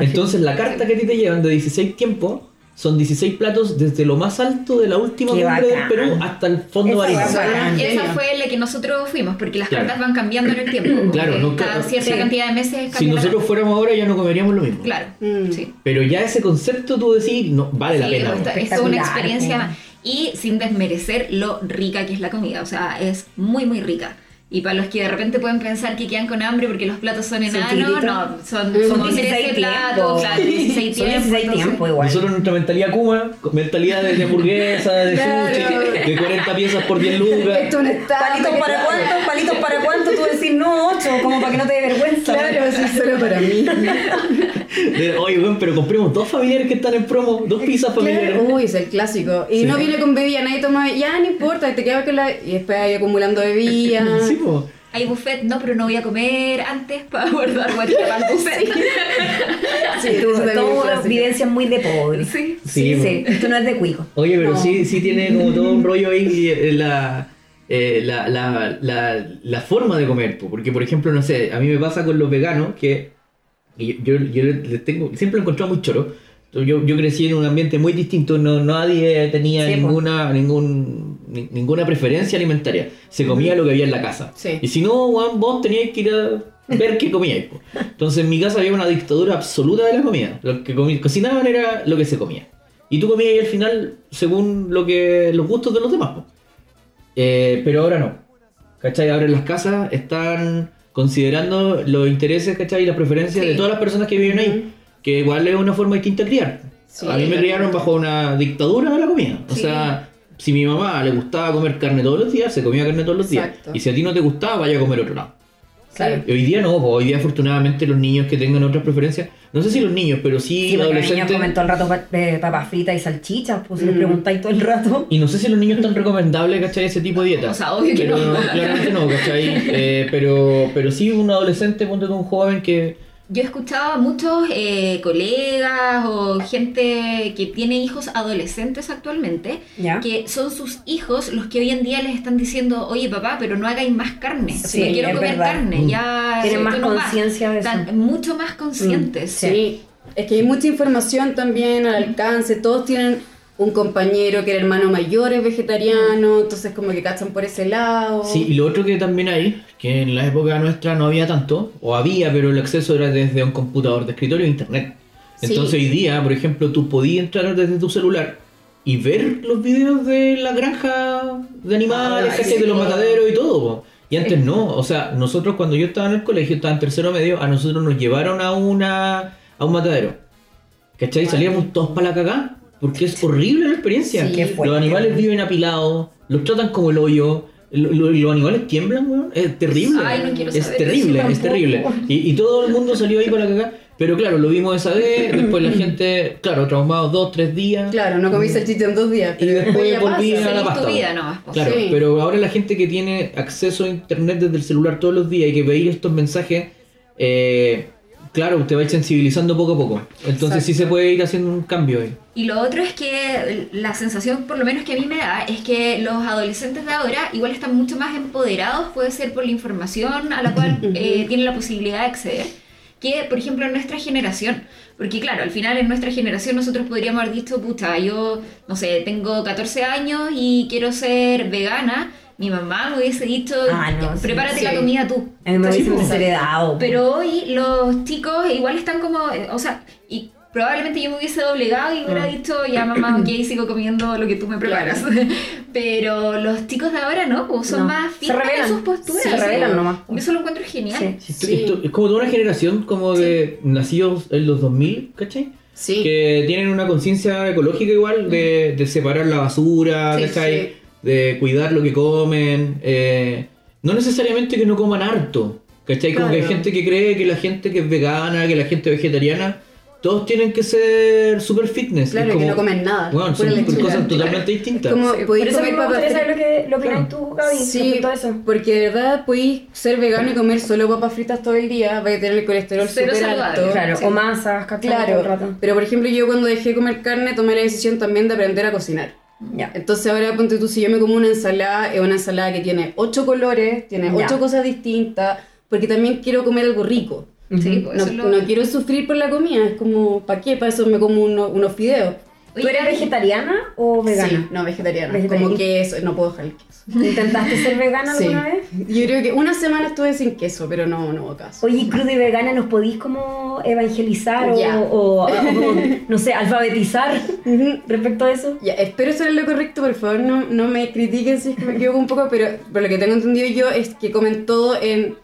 Entonces la carta que a ti te llevan de 16 tiempos son 16 platos desde lo más alto de la última Qué cumbre del. Perú hasta el fondo bacán. Esa fue la que nosotros fuimos, porque las Claro. cartas van cambiando en el tiempo. Claro, que nunca- cada cierta sí. cantidad de meses Si nosotros fuéramos ahora ya no comeríamos lo mismo. Claro, Mm. sí. Pero ya ese concepto tú decís, no, vale la pena. esto- es una experiencia y sin desmerecer lo rica que es la comida, o sea, es muy muy rica. Y para los que de repente pueden pensar que quedan con hambre porque los platos son enanos, no, son, Son 13 16 platos, tiempos. claro, [laughs] 16 Son tiempos. 16 entonces- tiempos igual. Nosotros nuestra mentalidad Kuma, mentalidad de, hamburguesa, de sushi, de 40 piezas por 10 lucas. Esto es un estado. ¿Palitos para cuánto? ¿Palitos para cuánto? Tú decís, no, 8, como para que no te dé vergüenza. Claro, eso es solo para mí. [laughs] De, Oye, weón, pero compremos dos familiares que están en promo, dos pizzas familiares. Claro. Uy, es el clásico. Y Sí. no viene con bebida, nadie toma, ya no importa, te quedas con la. Y después ahí acumulando bebida. [laughs] Sí, po. Hay buffet, no, pero no voy a comer antes para guardar guatita para el buffet. Sí, es todo vivencias muy de pobre. Sí. Sí, sí. Esto no es de cuico. Oye, pero No. sí, sí tiene como todo un [laughs] rollo ahí eh, la, eh, la, la, la, la forma de comer. po. Porque, por ejemplo, no sé, a mí me pasa con los veganos que y yo, yo, les tengo, siempre lo he encontrado muy choro. Yo, yo crecí en un ambiente muy distinto, no, nadie tenía Sí, po. ninguna, ningún, ni- ninguna preferencia alimentaria. Se comía lo que había en la casa. Sí. Y si no, weón, vos teníais que ir a ver qué comíais. po. Entonces en mi casa había una dictadura absoluta de la comida. Lo que comi- cocinaban era lo que se comía. Y tú comías ahí al final según lo que los gustos de los demás. po. Eh, pero ahora no. ¿Cachai? Ahora en las casas están considerando los intereses, ¿cachai? Y las preferencias Sí. de todas las personas que viven ahí. Que igual es una forma distinta de criar. Sí. a mí me criaron bajo una dictadura de la comida. O Sí. sea, si mi mamá le gustaba comer carne todos los días, se comía carne todos los días. Y si a ti no te gustaba, vaya a comer otro lado. Claro. Y hoy día no, hoy día afortunadamente los niños que tengan otras preferencias, no sé si los niños, pero sí, Sí, porque los niños adolescentes. comen todo el rato pa- eh, papas fritas y salchichas, pues si les Mm. preguntáis todo el rato. Y no sé si los niños están recomendables, ¿cachai? Ese tipo de dieta. O sea, obvio que pero, no. Claramente no, ¿cachai? [laughs] Eh, pero, pero sí un adolescente, ponte tú un joven que... Yo he escuchado a muchos eh, colegas o gente que tiene hijos adolescentes actualmente, ¿Ya? que son sus hijos los que hoy en día les están diciendo, oye papá, pero no hagáis más carne, Sí, no quiero comer verdad. carne, Mm. ya Tienen más no va". conciencia de eso. Están mucho más conscientes. Sí. Es que hay mucha información también al alcance. Todos tienen un compañero que el hermano mayor es vegetariano, entonces como que cachan por ese lado. Sí, y lo otro que también hay, que en la época nuestra no había tanto, o había, pero el acceso era desde un computador de escritorio e internet. Entonces hoy día, por ejemplo, tú podías entrar desde tu celular y ver los videos de la granja de animales, Ah, de los mataderos y todo. po. Y antes no, o sea, nosotros cuando yo estaba en el colegio, estaba en tercero medio, a nosotros nos llevaron a una a un matadero. ¿Cachai? Salíamos todos para la cagá, porque es horrible la experiencia. Sí, qué fuerte. los animales viven apilados, los tratan como el hoyo, lo- lo- los animales tiemblan, weón. Es terrible. Ay, no quiero es saber terrible, eso es terrible. Y, y todo el mundo salió ahí para la cagá. Pero claro, lo vimos esa vez, después la [clears throat] gente, claro, traumados dos, tres días. Claro, no comí salchicha en dos días, Y pero después después ya volví a la pasta. tu vida nomás, po. Claro, Sí. pero ahora la gente que tiene acceso a internet desde el celular todos los días y que veis estos mensajes, eh, claro, te va a ir sensibilizando poco a poco. Entonces sí Exacto. se puede ir haciendo un cambio ahí. Y lo otro es que la sensación, por lo menos que a mí me da, es que los adolescentes de ahora igual están mucho más empoderados, puede ser por la información a la cual [laughs] eh, tienen la posibilidad de acceder, que por ejemplo en nuestra generación. Porque claro, al final en nuestra generación nosotros podríamos haber dicho, pucha, yo, no sé, tengo 14 años y quiero ser vegana. Mi mamá me hubiese dicho, Ah, no, "Ya, sí, prepárate sí. la comida tú. Me. Pero hoy los chicos igual están como, o sea, y probablemente yo me hubiese doblegado y hubiera Mm. dicho, ya mamá, ok, [coughs] sigo comiendo lo que tú me preparas. [laughs] Pero los chicos de ahora no, pues son No. más Se firmes en sus posturas. Se rebelan sí. nomás. Eso lo encuentro genial. Sí. Esto- Sí. esto es como toda una generación como de nacidos en los 2000, ¿cachai? Sí. Que tienen una conciencia ecológica igual de, de separar la basura, Sí, ¿cachai? De cuidar lo que comen. eh, no necesariamente que no coman harto, ¿cachai? Como que hay Claro. gente que cree que la gente que es vegana, que la gente vegetariana, todos tienen que ser super fitness. Claro, Es que como- no comen nada. Bueno, son lechuga. cosas totalmente distintas. Como Sí, Por eso comer me gustaría saber lo que, lo que Claro. tú, Gaby, Sí, a eso. porque de verdad podéis ser vegano y comer solo papas fritas todo el día, vais a tener el colesterol Cero súper saludable, alto. Claro, Sí. o masas. Todo el Claro, rato. pero por ejemplo yo cuando dejé de comer carne tomé la decisión también de aprender a cocinar. Ya. Entonces ahora ponte tú, si yo me como una ensalada, es una ensalada que tiene ocho colores, tiene Ya. ocho cosas distintas, porque también quiero comer algo rico. Sí, no quiero sufrir por la comida, es como, ¿para qué? Para eso me como uno- unos fideos. ¿Tú eres vegetariana o vegana? Sí, no, vegetariana. Vegetariana. Como queso, no puedo dejar el queso. ¿Intentaste ser vegana Sí. alguna vez? Yo creo que una semana estuve sin queso, pero no, no hubo caso. Oye, crudo y vegana, ¿nos podís como evangelizar o, Ya. o- o, no sé, alfabetizar respecto a eso? Ya, espero ser lo correcto, por favor, no, no me critiquen si es que me equivoco un poco, pero por lo que tengo entendido yo es que comen todo en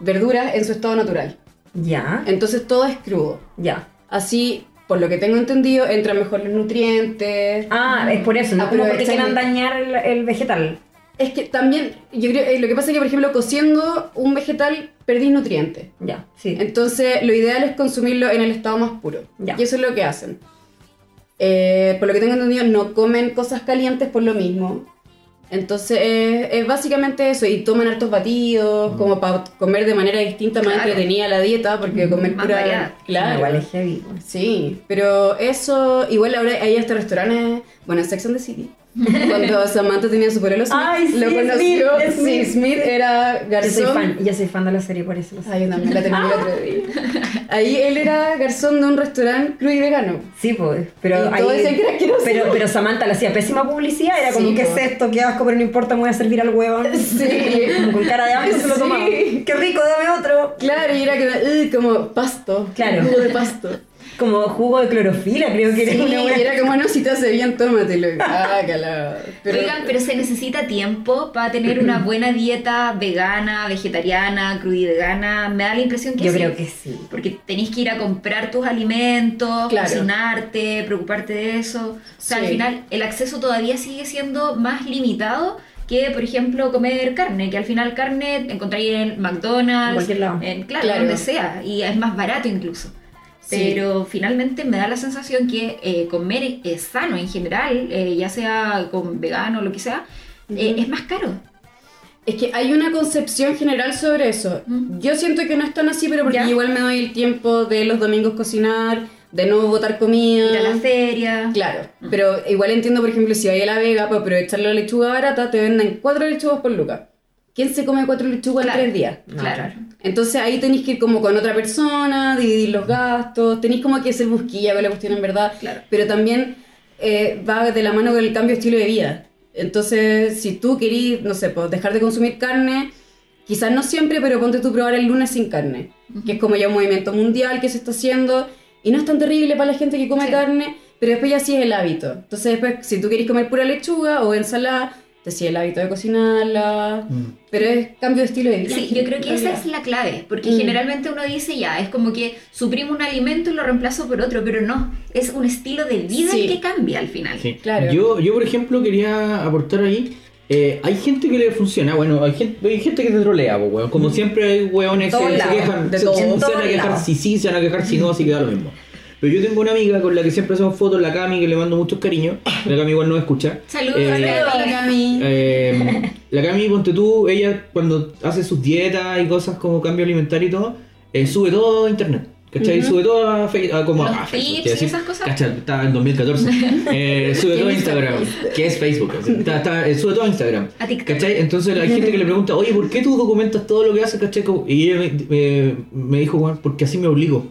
verduras en su estado natural. Ya, Entonces todo es crudo. ya. Así, por lo que tengo entendido, entran mejor los nutrientes. Ah, es por eso, no como porque quieran dañar el, el vegetal. Es que también, yo creo, eh, lo que pasa es que, por ejemplo, cociendo un vegetal perdís nutrientes. Ya, sí. Entonces, lo ideal es consumirlo en el estado más puro. Ya. Y eso es lo que hacen. Eh, por lo que tengo entendido, no comen cosas calientes por lo mismo. Entonces, eh, es básicamente eso. Y toman hartos batidos, como para comer de manera distinta, más Claro. entretenida la dieta, porque comer Más pura. variada. Claro. Igual es heavy. Sí, pero eso, igual ahora hay hasta restaurantes, bueno, en Sex and the City. Cuando [laughs] Samantha tenía su Smith, Ay, sí, lo conoció. Smith, sí, Smith. Era Yo garzón. soy fan, yo soy fan de la serie, por eso lo sé. Ay, yo también la terminé el otro día. [laughs] Ahí él era garzón de un restaurante crudo y vegano. Sí, pues, pero Y todos decían que era asqueroso. pero, pero Samantha le hacía pésima publicidad, era como, Sí, ¿qué po. es esto? ¿Qué asco? Pero no importa, me voy a servir al huevo. [laughs] Sí. Como con cara de hambre se lo tomaba. ¡Qué rico, dame otro! Claro, y era que, "Ugh", como pasto. Claro. Jugo de pasto. Como jugo de clorofila, creo que era Sí, una buena... y era como, no, si te hace bien, tómatelo. [laughs] Ah. Pero, Oigan, pero se necesita tiempo para tener una [clears throat] buena dieta vegana, vegetariana, crudivegana. Me da la impresión que Yo sí. creo que sí. Porque tenéis que ir a comprar tus alimentos, Claro. cocinarte, preocuparte de eso. O sea, Sí. al final el acceso todavía sigue siendo más limitado que, por ejemplo, comer carne, que al final carne encontráis en McDonald's, En cualquier lado. en- claro, Claro. donde sea, y es más barato incluso. Sí. Pero finalmente me da la sensación que eh, comer es sano en general, eh, ya sea con vegano o lo que sea, eh, Ujú. es más caro. Es que hay una concepción general sobre eso. Yo siento que no es tan así, pero porque Ya. igual me doy el tiempo de los domingos cocinar, de no botar comida. Ir a la feria. Claro, pero igual entiendo, por ejemplo, si vais a la Vega para aprovechar la lechuga barata, te venden cuatro lechugas por lucas. ¿Quién se come cuatro lechugas Claro. en tres días? No, claro. claro. Entonces ahí tenéis que ir como con otra persona, dividir los gastos, tenéis como que hacer busquilla con la cuestión en verdad, Claro. pero también eh, va de la mano con el cambio de estilo de vida. Entonces, si tú querís, no sé, pues dejar de consumir carne, quizás no siempre, pero ponte tú probar el lunes sin carne, que es como ya un movimiento mundial que se está haciendo Y no es tan terrible para la gente que come Sí. carne, pero después ya sí es el hábito. Entonces después, si tú querés comer pura lechuga o ensalada, te sigue el hábito de cocinarla. Mm. Pero es cambio de estilo de vida. Sí, yo creo que esa es la clave, porque Mm. generalmente uno dice ya, es como que suprimo un alimento y lo reemplazo por otro, pero no, es un estilo de vida Sí. el que cambia al final. Sí. Claro. Yo, yo, por ejemplo, quería aportar ahí. eh, hay gente que le funciona, bueno, hay gente, hay gente que te trolea, po, weón. Como siempre hay weones que se quejan, de se, todo. se- se van a quejar si sí, se van a quejar si no, así que da lo mismo. Pero yo tengo una amiga con la que siempre hacemos fotos, la Cami, que le mando muchos cariños. La Cami igual no me escucha. Saludos, Eh, Cami. Cami. Eh, [laughs] la Cami, ponte tú, ella cuando hace sus dietas y cosas como cambio alimentario y todo, eh, sube todo a internet. ¿Cachai? Sube todo a, a como Los a Facebook. tips esas cosas. ¿Cachai? Está en 2014. [laughs] Eh, sube todo a Instagram. que es Facebook? así, está- está- sube todo a Instagram. A TikTok. ¿Cachai? Entonces hay gente que le pregunta, oye, ¿por qué tú documentas todo lo que haces? ¿Cachai? Y ella me, me- me dijo, "Juan, porque así me obligo.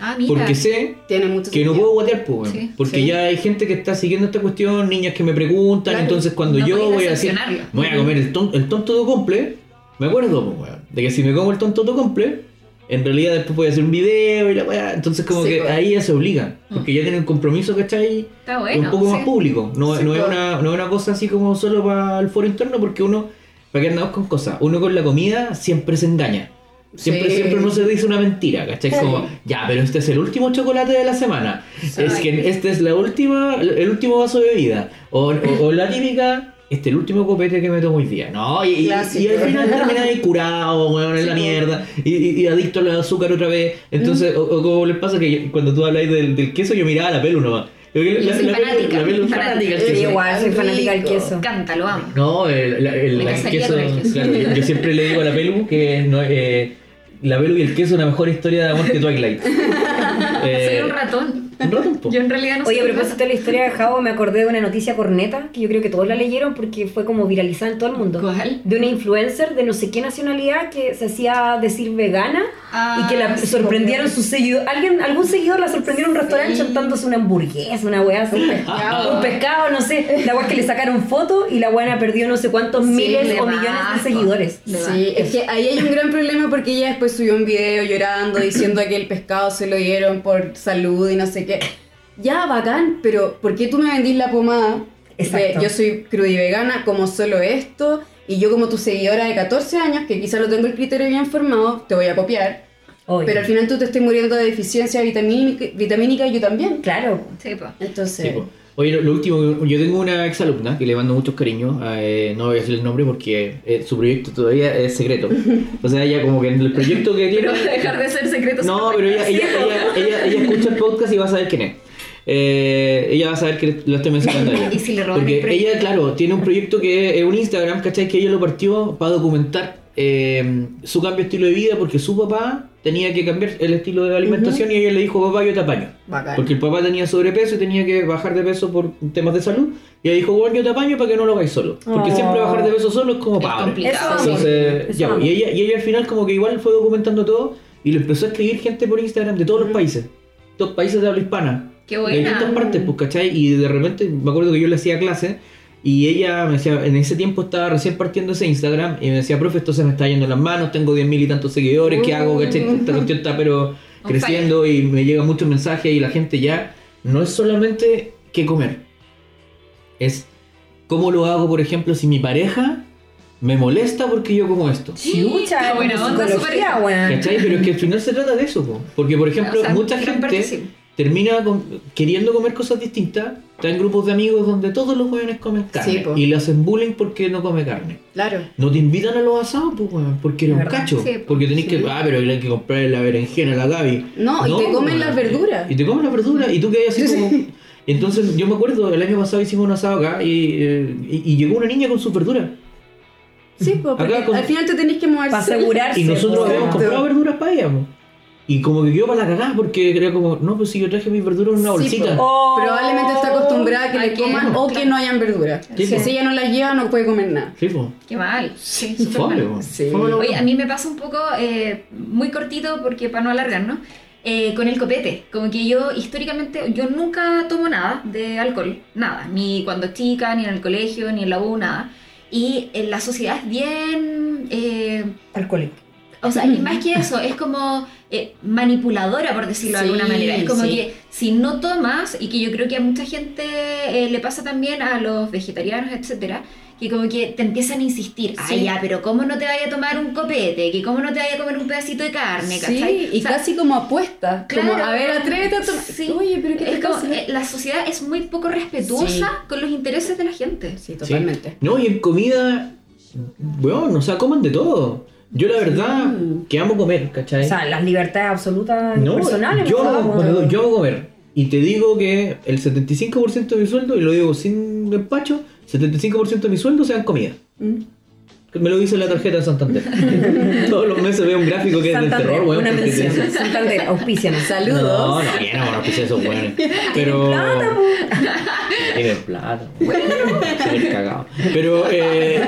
Ah, mira. Porque sé Tiene mucho que no puedo guatear, pues. Sí, porque sí. ya hay gente que está siguiendo esta cuestión, niñas que me preguntan, Claro. entonces cuando No yo voy a decir, voy a comer el, ton- el tonto de comple, me acuerdo, pues, weón, de que si me como el tonto de comple, en realidad después voy a hacer un video y la weá, entonces como Sí, que pues. ahí ya se obligan, porque ya tienen un compromiso, ¿cachai? Está bueno. un poco más público, no, es pues. una, no es una cosa así como solo para el foro interno, porque uno, para que andamos con cosas, uno con la comida siempre se engaña. Siempre, Sí. siempre uno se dice una mentira, ¿cachai? Como, ya, pero este es el último chocolate de la semana. Es que este es la última, el último vaso de bebida. O, o- o la típica, este es el último copete que me tomo hoy día. No, y, y- y al final termina ahí curado, weón, en la mierda. Y, y- y adicto al azúcar otra vez. Entonces, o, o como les pasa que yo- cuando tú habláis del, del queso, yo miraba la pelu nomás. Yo, Yo soy fanática, la pelu fanática. del Sí, queso. igual, soy fanática del queso. Canta, lo amo. No, el, la- el- el queso, queso. claro, yo, yo siempre le digo a la Pelu que no, eh, la Pelu y el queso es una mejor historia de amor que Twilight. [laughs] Eh, Soy un ratón. un ratón, po. Yo en realidad no Oye, a propósito de la historia de Javo, me acordé de una noticia corneta que yo creo que todos la leyeron porque fue como viralizada en todo el mundo. ¿Cuál? De una influencer de no sé qué nacionalidad que se hacía decir vegana Ah, y que la sí, sorprendieron sus seguidores. Alguien, algún seguidor la sorprendió en un restaurante Sí. chantándose una hamburguesa, una weá así. pescado. Un pescado, no sé. La weá que le sacaron foto y la weá perdió no sé cuántos Sí, miles le o millones de seguidores. Sí, es que ahí hay un gran problema porque ella después subió un video llorando diciendo que el pescado se lo dieron por salud y no sé qué. Ya, bacán, pero ¿por qué tú me vendís la pomada? Exacto. Yo soy crudivegana, como solo esto, y yo como tu seguidora de 14 años, que quizá no tengo el criterio bien formado, te voy a copiar. Obvio. Pero al final tú te estás muriendo de deficiencia vitamínica, vitamínica y yo también. Claro. Sí, po. Entonces, Sí, po. Oye, lo, lo último, yo tengo una exalumna que le mando muchos cariños, eh, no voy a decir el nombre porque eh, su proyecto todavía es secreto. O sea, ella como que en el proyecto que [laughs] tiene... Pero va a dejar de ser secreto. No, pero ella, ella, ella, ella, ella escucha el podcast y va a saber quién es. Eh, ella va a saber que lo estoy mencionando a ella. [laughs] ¿Y si le roban Porque el proyecto? ella, claro, tiene un proyecto que es un Instagram, ¿cachai? Que ella lo partió para documentar eh, su cambio de estilo de vida porque su papá tenía que cambiar el estilo de alimentación y ella le dijo, papá, yo te apaño. bacán. Porque el papá tenía sobrepeso y tenía que bajar de peso por temas de salud. Y ella dijo, bueno, yo te apaño para que no lo hagáis solo. Porque Oh. siempre bajar de peso solo es como padre. Entonces, ya, y, ella, y ella al final como que igual fue documentando todo y le empezó a escribir gente por Instagram de todos los países. Todos países de habla hispana. Qué De buena. distintas partes, pues, ¿cachai? Y de repente me acuerdo que yo le hacía clase y ella me decía, en ese tiempo estaba recién partiendo ese Instagram y me decía, profe, esto se me está yendo en las manos, tengo 10 mil y tantos seguidores, ¿qué hago? ¿Cachai? Esta cuestión está pero [laughs] creciendo y me llegan muchos mensajes y la gente ya no es solamente qué comer, es cómo lo hago, por ejemplo, si mi pareja me molesta porque yo como esto. Chucha, Qué buena onda, psicología, weón. ¿Cachai? Pero es que al final se trata de eso, po. porque por ejemplo, O sea, mucha gente sí. termina con- queriendo comer cosas distintas, está en grupos de amigos donde todos los jóvenes comen carne Sí, y le hacen bullying porque no come carne. Claro. No te invitan a los asados, pues, weón, porque eres Es un cacho. Sí, po. porque tenés Sí. que, ah, pero hay que comprar la berenjena, la gabi. No, y te comen las verduras. Y te comen las verduras y tú quedas así como... Entonces yo me acuerdo, el año pasado hicimos un asado acá y, eh, y- y llegó una niña con sus verduras. Sí, pues, porque con- al final te tenés que mover. Para asegurarse. Y nosotros habíamos comprado verduras para ella, po. Y como que quedó para la cagada porque era como, no, pues si yo traje mis verduras en una Sí, bolsita. Oh. Probablemente está acostumbrada a que le que- coman o que no hayan verduras. Sí, Si ella no las lleva, no puede comer nada. Sí, po. Qué mal. Sí, mal. Oye, a mí me pasa un poco, eh, muy cortito, porque para no alargar, ¿no? Eh, con el copete. Como que yo, históricamente, yo nunca tomo nada de alcohol. Nada. Ni cuando chica, ni en el colegio, ni en la U, nada. Y en la sociedad es bien... eh, Alcohólico. O sea, y más que eso, es como eh, manipuladora, por decirlo de alguna manera. Es como sí. que si no tomas, y que yo creo que a mucha gente eh, le pasa también a los vegetarianos, etcétera, que como que te empiezan a insistir, ay Sí. ya, pero ¿cómo no te vaya a tomar un copete? Que ¿Cómo no te vaya a comer un pedacito de carne? ¿cachai? Sí, y O sea, casi como apuesta. Como, a ver, atrévete a tomar. Sí. Oye, pero ¿qué es te como, pasa? eh, la sociedad es muy poco respetuosa Sí. con los intereses de la gente. Sí, Sí. totalmente. No, y en comida, weón, o sea, coman de todo. Yo la verdad que amo comer, ¿cachai? O sea, las libertades absolutas no, personales. yo, amo- yo amo comer. Y te digo que el 75% de mi sueldo, y lo digo sin empacho, 75% de mi sueldo sea en comida. Mm. Me lo dice la tarjeta de Santander. [laughs] Todos los meses veo un gráfico que es del Santander, terror, weón. una te mención. dice- Santander, auspícianos. Saludos. No, no, ya no, pues esos weones. Pero. [laughs] plata, Tienen plata. Súper cagado. Pero, eh,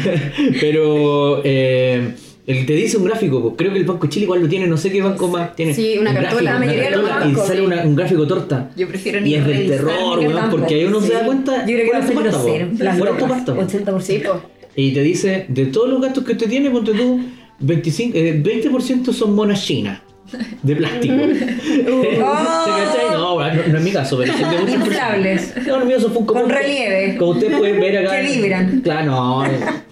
[laughs] pero, eh, el te dice un gráfico, pues, creo que el Banco de Chile igual lo tiene, no sé qué banco más tiene. Sí, una un cartola, gráfico, la mayoría de los cartola, bancos, Y sale una- un gráfico torta. Yo prefiero Y ni es del terror, weón, porque ahí uno sí. se da cuenta. Yo creo que va a ser pasta, po. grosero. Las ¿Cuál es tu locas, pasta, po? 80%. Sí, pues. Y te dice, de todos los gastos que usted tiene, ponte tú, 25, eh, 20% son monas chinas. De plástico. [laughs] ¿Te cachai? No, no, no es mi caso, pero de muchas personas. Inflables. No, lo mío son Funko Con relieve. Como ustedes pueden ver acá. [laughs] Que vibran. Claro, no.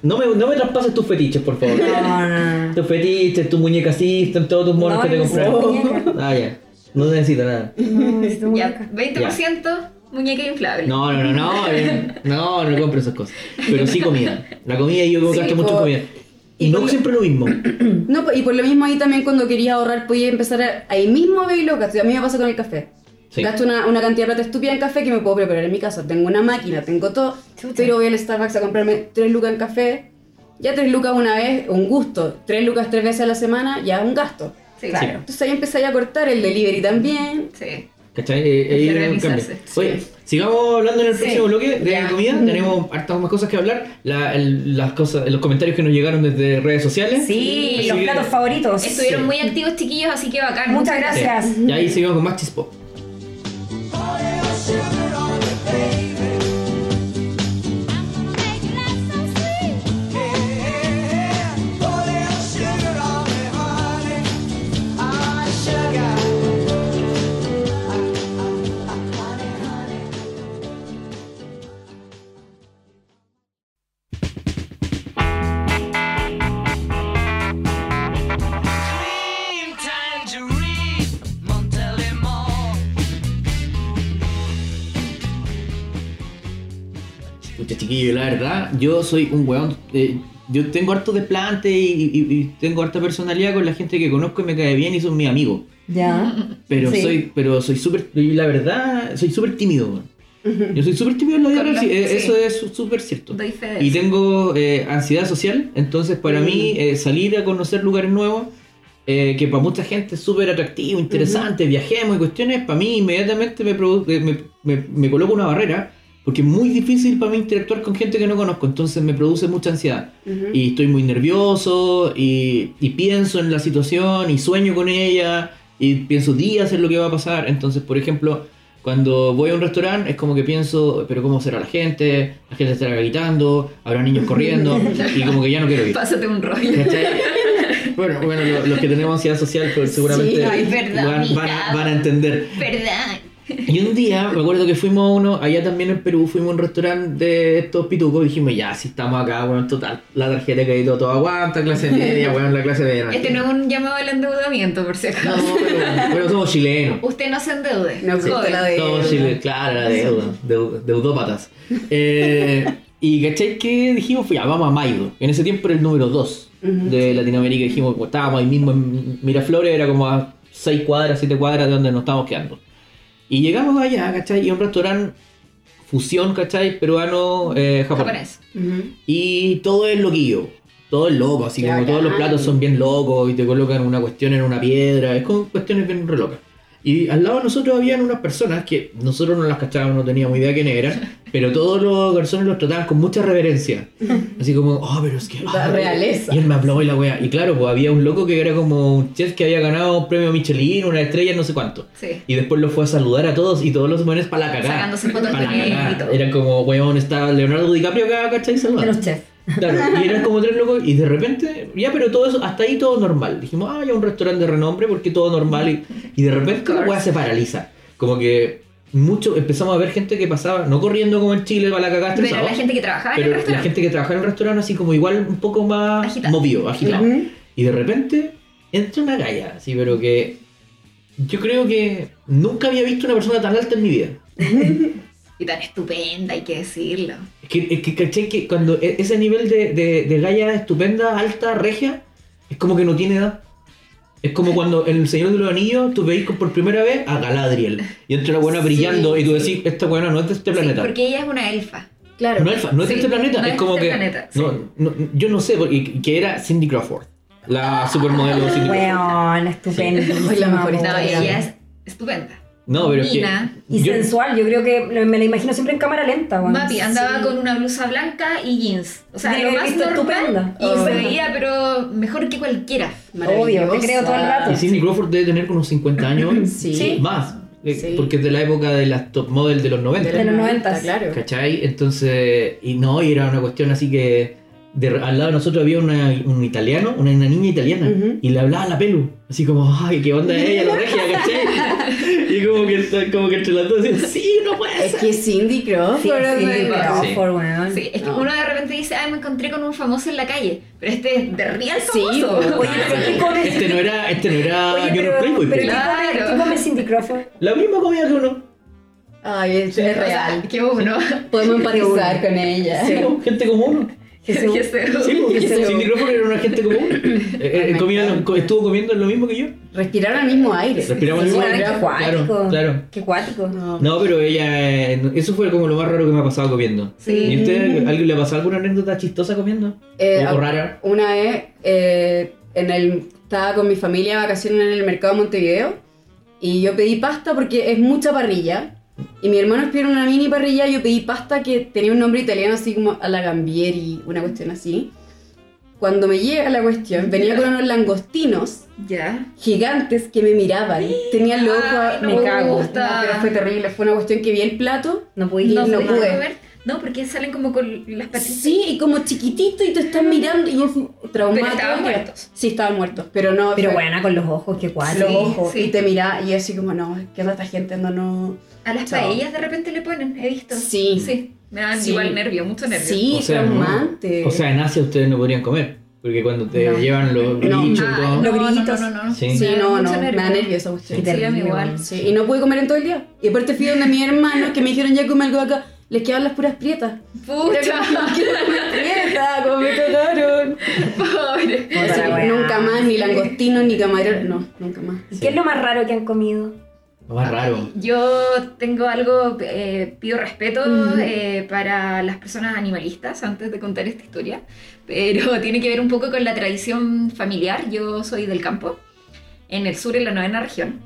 No me, no me traspases tus fetiches, por favor. No, no, no. Tus fetiches, tus muñecas system, todos tus monos No, que te no compraron. [laughs] Ah, ya. No necesito nada. No, Ya, muñeca. 20% muñeca inflable. No, no, no, no. eh, No, no compro esas cosas. Pero sí comida. La comida yo como Sí, gasto mucho en comida. Y y no por- siempre lo mismo. [clears throat] No, y por lo mismo ahí también cuando quería ahorrar podía empezar a, ahí mismo a ver los gastos. A mí me pasa con el café. Sí. Gasto una, una cantidad de plata estúpida en café que me puedo preparar en mi casa. Tengo una máquina, tengo todo. Chucha. Pero voy al Starbucks a comprarme 3 lucas en café. Ya 3 lucas una vez, un gusto. 3 lucas tres veces a la semana, ya un gasto. Sí, Claro. Entonces ahí empecé a cortar el delivery también. Sí. ¿Cachai? Eh, hay un cambio. Oye, sí. sigamos hablando en el Sí, próximo bloque de ya. comida. Tenemos hartas más cosas que hablar. La- el- las cosas, los comentarios que nos llegaron desde redes sociales. Sí, Así los que- platos favoritos. Estuvieron muy activos, chiquillos, así que bacán. Muchas Sí. gracias. Y ahí seguimos con más chispo. Chiquillo, la verdad, yo soy un weón. eh, yo tengo harto desplante y, y- y tengo harta personalidad con la gente que conozco y me cae bien y son mis amigos. Ya. Pero Sí. soy, pero soy súper, y la verdad, soy súper tímido. weón. Yo soy súper tímido en la vida real, sí, eh, sí. eso es súper cierto. Doy fe de Y eso. tengo eh, ansiedad social, entonces para mí eh, salir a conocer lugares nuevos, eh, que para mucha gente es súper atractivo, interesante, viajemos y cuestiones, para mí inmediatamente me, me, me, me coloco una barrera, porque es muy difícil para mí interactuar con gente que no conozco, entonces me produce mucha ansiedad. Y estoy muy nervioso y, y pienso en la situación y sueño con ella y pienso días en lo que va a pasar. Entonces, por ejemplo, cuando voy a un restaurante es como que pienso, pero ¿cómo será la gente? La gente estará gritando, habrá niños [laughs] corriendo y como que ya no quiero ir. Pásate un rollo. Bueno, bueno, lo- los que tenemos ansiedad social pues, seguramente Sí, ay, verdad, van, van a entender. ¿Verdad? Y un día, me acuerdo que fuimos a uno, allá también en Perú, fuimos a un restaurante de estos pitucos y dijimos, ya, si estamos acá, bueno, total, la tarjeta de crédito todo aguanta, clase [laughs] media, bueno, la clase media. Este no es un llamado al endeudamiento, por si No, acaso. pero, pero somos chilenos. Usted no se endeude. No joven. la de- Somos chilenos, claro, la deuda, deu- deudópatas. Eh, y ¿cachai? que dijimos? Ya, vamos a Maido. En ese tiempo era el número 2 de Latinoamérica. Dijimos, pues, estábamos ahí mismo en Miraflores, era como a 6 cuadras, 7 cuadras de donde nos estábamos quedando. Y llegamos allá, ¿cachai? Y a un restaurante fusión, ¿cachai? Peruano, eh, japonés. Y todo es loquillo. Todo es loco, así como todos los platos son bien locos y te colocan una cuestión en una piedra. Es como cuestiones bien re locas. Y al lado de nosotros habían unas personas que nosotros no las cachábamos, no teníamos idea quién eran, pero todos los garzones los trataban con mucha reverencia. Así como, oh, pero es que. [laughs] La ah, realeza. Y él me habló y la wea. Y claro, pues había un loco que era como un chef que había ganado un premio Michelin, una estrella, no sé cuánto. Sí. Y después lo fue a saludar a todos y todos los buenos para la cagada. Sacándose fotos con él y todo. Era como, weón, está Leonardo DiCaprio acá, ¿cachai? De Saludando. los chefs. Claro, y eran como tres locos y de repente, ya, pero todo eso, hasta ahí todo normal. Dijimos, ah, ya un restaurante de renombre porque todo normal y, y de repente la weá se paraliza. Como que mucho, empezamos a ver gente que pasaba, no corriendo como en Chile para la cagada Pero la gente que trabajaba en el pero la restaurante. gente que trabajaba en el restaurante así como igual un poco más Agitado. movido, agitado. Y de repente entra una galla, así, pero que yo creo que nunca había visto una persona tan alta en mi vida. [laughs] Y tan estupenda, hay que decirlo. Es que, es que caché que cuando e- ese nivel de, de, de galla estupenda, alta, regia, es como que no tiene edad. Es como cuando en El Señor de los Anillos tú veis por primera vez a Galadriel y entra la buena Sí, brillando y tú decís, esta buena no es de este Sí, planeta. porque ella es una elfa. Claro. No, elfa, no es de Sí, este planeta, no es es como de que. este planeta, sí. no, no, yo no sé, porque, que era Cindy Crawford, la supermodelo Cindy Crawford. Weón, estupendo. Hoy [laughs] la mejor No, historia. ella es estupenda. No, pero es que. Mina. Y yo- sensual, yo creo que me la imagino siempre en cámara lenta. Mapi andaba Sí. con una blusa blanca y jeans. O sea, lo más normal. estupenda. Y Oh. se veía, pero mejor que cualquiera. Obvio, te creo todo el rato. Y Cindy Crawford debe tener como 50 años hoy. [clears throat] Sí. Sí. Más. eh, Sí. Porque es de la época de las top model de los 90. De los 90, claro. ¿Cachai? Entonces, y no, y era una cuestión así que de- al lado de nosotros había una, un italiano, una, una niña italiana, y le hablaba a la pelu, así como, ay, qué onda es ella, la regia, ¿cachai? [laughs] como que, como que entre las dos decían, sí, no puede Es ser. que Cindy Crawford. Sí, sí, Sí. Crawford, weón. Sí, es que No. uno de repente dice, ay, me encontré con un famoso en la calle. Pero este es de real Sí, famoso. po. Oye, pero. Este no era, este no era Oye, pero, Playboy, pero po. ¿qué come, Claro. qué come Cindy Crawford? la misma comida que uno. Ay, es, Sí, es O sea, real. que uno. Podemos empatizar con ella. Sí, gente como uno. Que se- [laughs] Sí, po, Que se- Cindy Crawford era una gente como uno. [laughs] Eh, eh, comía estuvo comiendo lo mismo que yo. Respiraron el mismo aire. Respiramos el mismo aire. Claro, claro. Qué cuático. No. No, pero ella. eh, Eso fue como lo más raro que me ha pasado comiendo. Sí. ¿Y usted, alguien le ha pasado alguna anécdota chistosa comiendo? Eh, o rara. Una vez eh, en el, estaba con mi familia de vacaciones en el mercado de Montevideo y yo pedí pasta porque es mucha parrilla. Y mi hermano pidió una mini parrilla yo pedí pasta que tenía un nombre italiano así como a la Gambieri, una cuestión así. Cuando me llega la cuestión, venía con unos langostinos Ya. gigantes que me miraban. Tenían los ojos, Ay, no me me cago. No, pero fue terrible, fue una cuestión que vi el plato. No pudiste. No, no podía pude. comer. No, porque salen como con las patitas. Sí, y como chiquitito y te están mirando y fui traumado. Pero estaban muertos. Sí, estaban muertos, pero no. Pero fue- buena con los ojos, qué cuático. los ojos sí. y te mira y así como no, ¿qué onda esta gente? No, no. A las Chao. paellas de repente le ponen, he visto. Sí. Sí. Me dan Sí. igual nervio, mucho nervio. Sí, O sea, traumante. O sea, en Asia ustedes no podrían comer. Porque cuando te No. llevan los No. bichos y Ay, todo. no, Los no, grillitos. No, no, no. Sí. sí, no, no, me da nervio. nervio esa cuestión. Qué Sí, terrible, igual. Sí, y no pude comer en todo el día. Y aparte fui donde mi hermano que me dijeron ya come algo acá. Les quedaban las puras prietas. Pucha, Prieta, como me cagaron. pobre. Sí, la weá. nunca más, ni langostinos, ni camareros. No, nunca más. ¿Y ¿Qué es lo más raro que han comido? Lo más raro. Yo tengo algo, eh, pido respeto Ujú. eh, para las personas animalistas antes de contar esta historia, pero [laughs] tiene que ver un poco con la tradición familiar. Yo soy del campo, en el sur, en la novena región,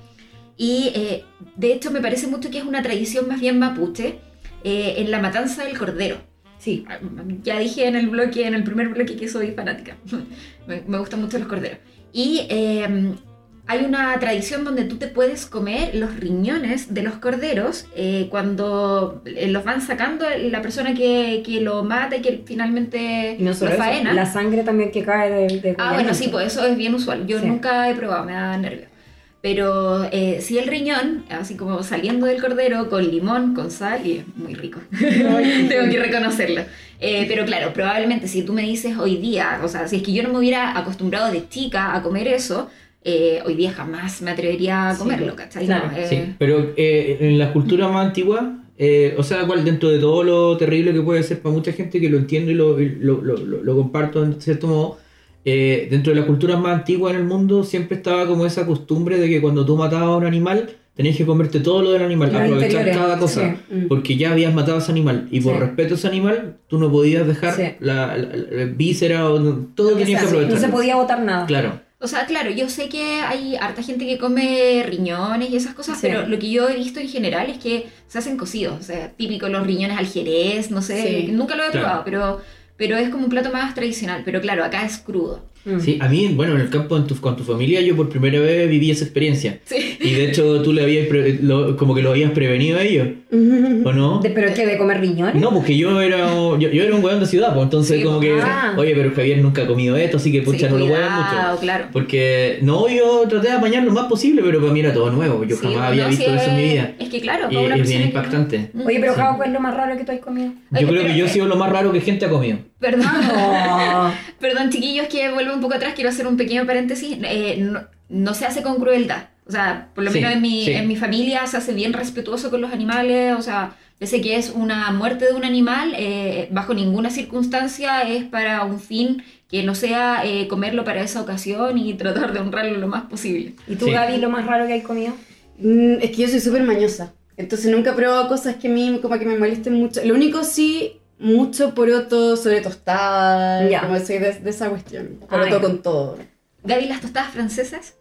y eh, de hecho me parece mucho que es una tradición más bien mapuche eh, en la matanza del cordero. Sí. Ya dije en el bloque, en el primer bloque que soy fanática. [laughs] me, me gustan mucho los corderos. Y eh, hay una tradición donde tú te puedes comer los riñones de los corderos eh, cuando eh, los van sacando la persona que, que lo mata y que finalmente no lo eso, faena. la sangre también que cae de, de Ah, bueno, sí, pues eso es bien usual. Yo Sí. nunca he probado, me da nervio. Pero eh, sí el riñón, así como saliendo del cordero con limón, con sal, y es muy rico. [laughs] Tengo que reconocerlo. Eh, pero claro, probablemente si tú me dices hoy día, o sea, si es que yo no me hubiera acostumbrado de chica a comer eso, eh, hoy día jamás me atrevería a Sí, comerlo, ¿cachai? claro. No, eh, Sí, pero eh, en la cultura más antigua, eh, o sea, dentro de todo lo terrible que puede ser para mucha gente que lo entiendo y lo, y lo, lo- lo- lo comparto en cierto modo, eh, dentro de las culturas más antiguas en el mundo siempre estaba como esa costumbre de que cuando tú matabas a un animal tenías que comerte todo lo del animal, Los aprovechar cada cosa, sí. Mm. porque ya habías matado a ese animal y por Sí. respeto a ese animal tú no podías dejar Sí. la, la- la víscera o todo Lo que tenías que aprovechar. No se podía botar nada. Claro. O sea, claro, yo sé que hay harta gente que come riñones y esas cosas, Sí. pero lo que yo he visto en general es que se hacen cocidos. O sea, típico los riñones al jerez, no sé, Sí. nunca lo he Claro. probado, pero, pero es como un plato más tradicional. Pero claro, acá es crudo. Mm. Sí, a mí, bueno, en el campo en tu- con tu familia yo por primera vez viví esa experiencia. Sí. Y de hecho tú le habías pre- lo- como que lo habías prevenido a ellos, ¿o no? [laughs] De- ¿Pero qué? ¿De comer riñones? No, porque yo era, yo, yo era un weón de ciudad, pues entonces Sí, como que, ah. oye, pero Javier nunca ha comido esto, así que pucha, Sí, no lo huevan cuidado, mucho. claro. Porque, no, yo traté de apañar lo más posible, pero para mí era todo nuevo, yo Sí, jamás no, había visto eso en mi vida. Es que claro, Y es bien que impactante. Mm. Oye, pero Sí. Javo, ¿cuál es lo más raro que tú has comido? Oye, Yo creo pero, que yo he eh, sido lo más raro que gente ha comido. Perdón. Oh. [laughs] Perdón, chiquillos, que vuelvo un poco atrás, quiero hacer un pequeño paréntesis. Eh, no, no se hace con crueldad. O sea, por lo Sí, menos en mi, sí. en mi familia se hace bien respetuoso con los animales. O sea, pese que es una muerte de un animal, eh, bajo ninguna circunstancia es para un fin que no sea eh, comerlo para esa ocasión y tratar de honrarlo lo más posible. ¿Y tú, Sí. Gaby, lo más raro que has comido? Mm, Es que yo soy súper mañosa. Entonces nunca he probado cosas que a mí como que me molesten mucho. Lo único sí, mucho poroto sobre tostada. Ya. Como soy de, de esa cuestión. Ah, Poroto con todo. Gaby, las tostadas francesas,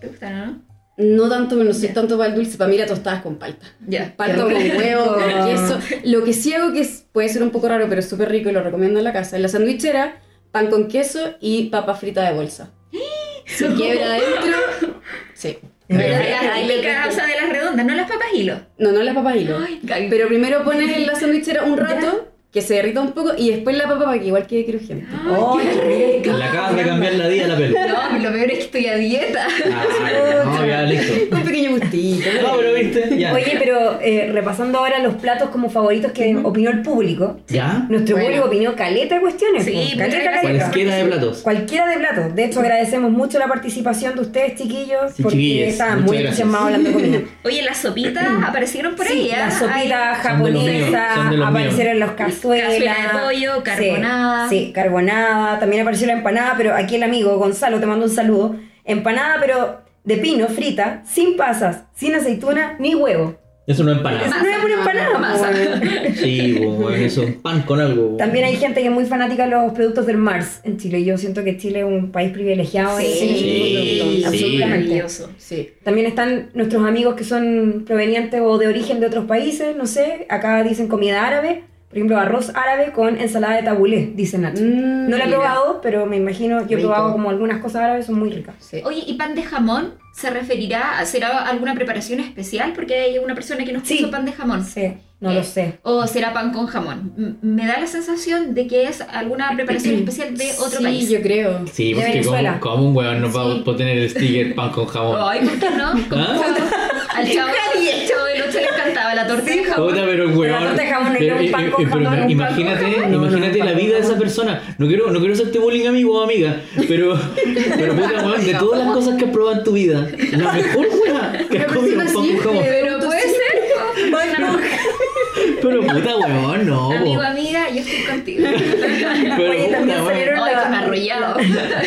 ¿te gustan o no? No tanto, no soy Ya. tanto para el dulce. Para mí la tostada es con palta. Ya. Palta con [laughs] huevo, con queso. Lo que sí hago que es- puede ser un poco raro, pero es súper rico y lo recomiendo en la casa. En la sandwichera, pan con queso y papa frita de bolsa. [gasps] Se quiebra adentro. [laughs] Sí. De las le típicas, o sea, de las redondas, no las papas hilo. No, no las papas hilo. Ay. Pero primero pones en la [laughs] sandwichera un rato, que se derrita un poco, y después la papa para que igual quede crujiente. ¡Oh, qué rico! Le acabas de cambiar la vida a la peli. No, lo peor es que estoy a dieta. Ah, no, ya, listo. Un pequeño gustito. No, pero viste, [laughs] ya. Oye, pero eh, repasando ahora los platos como favoritos que opinó el público. ¿Ya? Nuestro Bueno. público opinó caleta de cuestiones. Sí, pues, caleta, caleta. Cualesquiera de platos. Cualquiera de platos. De hecho, agradecemos mucho la participación de ustedes, chiquillos, Sí, porque estaban muy entusiasmados hablando de comida. [laughs] Oye, las sopitas aparecieron por Sí, ahí, ¿eh? las sopitas japonesas, aparecieron los cazuelas. Cazuela de pollo, Sí, carbonada. Sí, carbonada. También apareció la empanada, pero aquí el amigo Gonzalo te mando un saludo. Empanada, pero de pino, frita, sin pasas, sin aceituna ni huevo. Eso no es empanada. Eso no es una empanada, Masa. [laughs] Sí, bueno, eso es pan con algo. También hay gente que es muy fanática de los productos del Mars en Chile. Yo siento que Chile es un país privilegiado ese Sí, absolutamente. Sí. También están nuestros amigos que son provenientes o de origen de otros países, no sé. Acá dicen comida árabe, por ejemplo, arroz árabe con ensalada de tabulé, dicen Nacho. Mm, no la he probado, pero me imagino, yo he probado como algunas cosas árabes, son muy ricas. Sí. Oye, ¿y pan de jamón se referirá a será alguna preparación especial? Porque hay una persona que nos Sí. puso pan de jamón. Sí, no Eh, lo sé. O será pan con jamón. M- me da la sensación de que es alguna preparación [clears throat] especial de otro sí, país. yo creo. Sí, porque como, como un weón no va Sí. a poner el sticker pan con jamón. Ay, ¿por qué no? [laughs] ¿Ah? Al chavo, al chavo del 8 le encantaba la torta de jamón. Puta, pero weón. Pero no te jamón, no pero, un pan con eh, pero jamón, un pan imagínate, con jamón. imagínate No, no, la vida de esa persona. No quiero, no quiero hacerte bullying amigo o amiga, pero, pero puta weón, de todas las cosas que has probado en tu vida, la mejor weá que has comido un pan con jamón. Pero puede ser. Pero puta weón, no. po. Amigo, amiga, yo estoy contigo. Pero Oye, puta, también weón. salieron.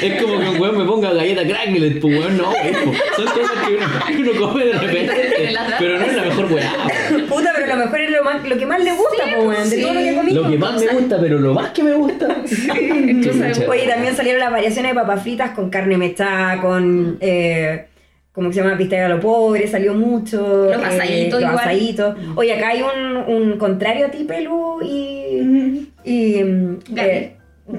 Es como que un weón me ponga galleta cracklet, pues weón, no, es, po. son cosas que uno, que uno come de repente, pero no es la mejor weá. [laughs] po. Puta, pero lo mejor es lo, más, lo que más le gusta, po, weón, de sí. todo lo que comimos. Lo que más me gusta, pero lo más que me gusta. [laughs] Oye, también salieron las variaciones de papas fritas con carne mechada, con. Eh, ¿Cómo se llama? Pista de lo pobre, salió mucho. Los asaditos Los igual. asaditos. Oye, acá hay un, un contrario a ti, Pelu, y. y mm, eh, [laughs]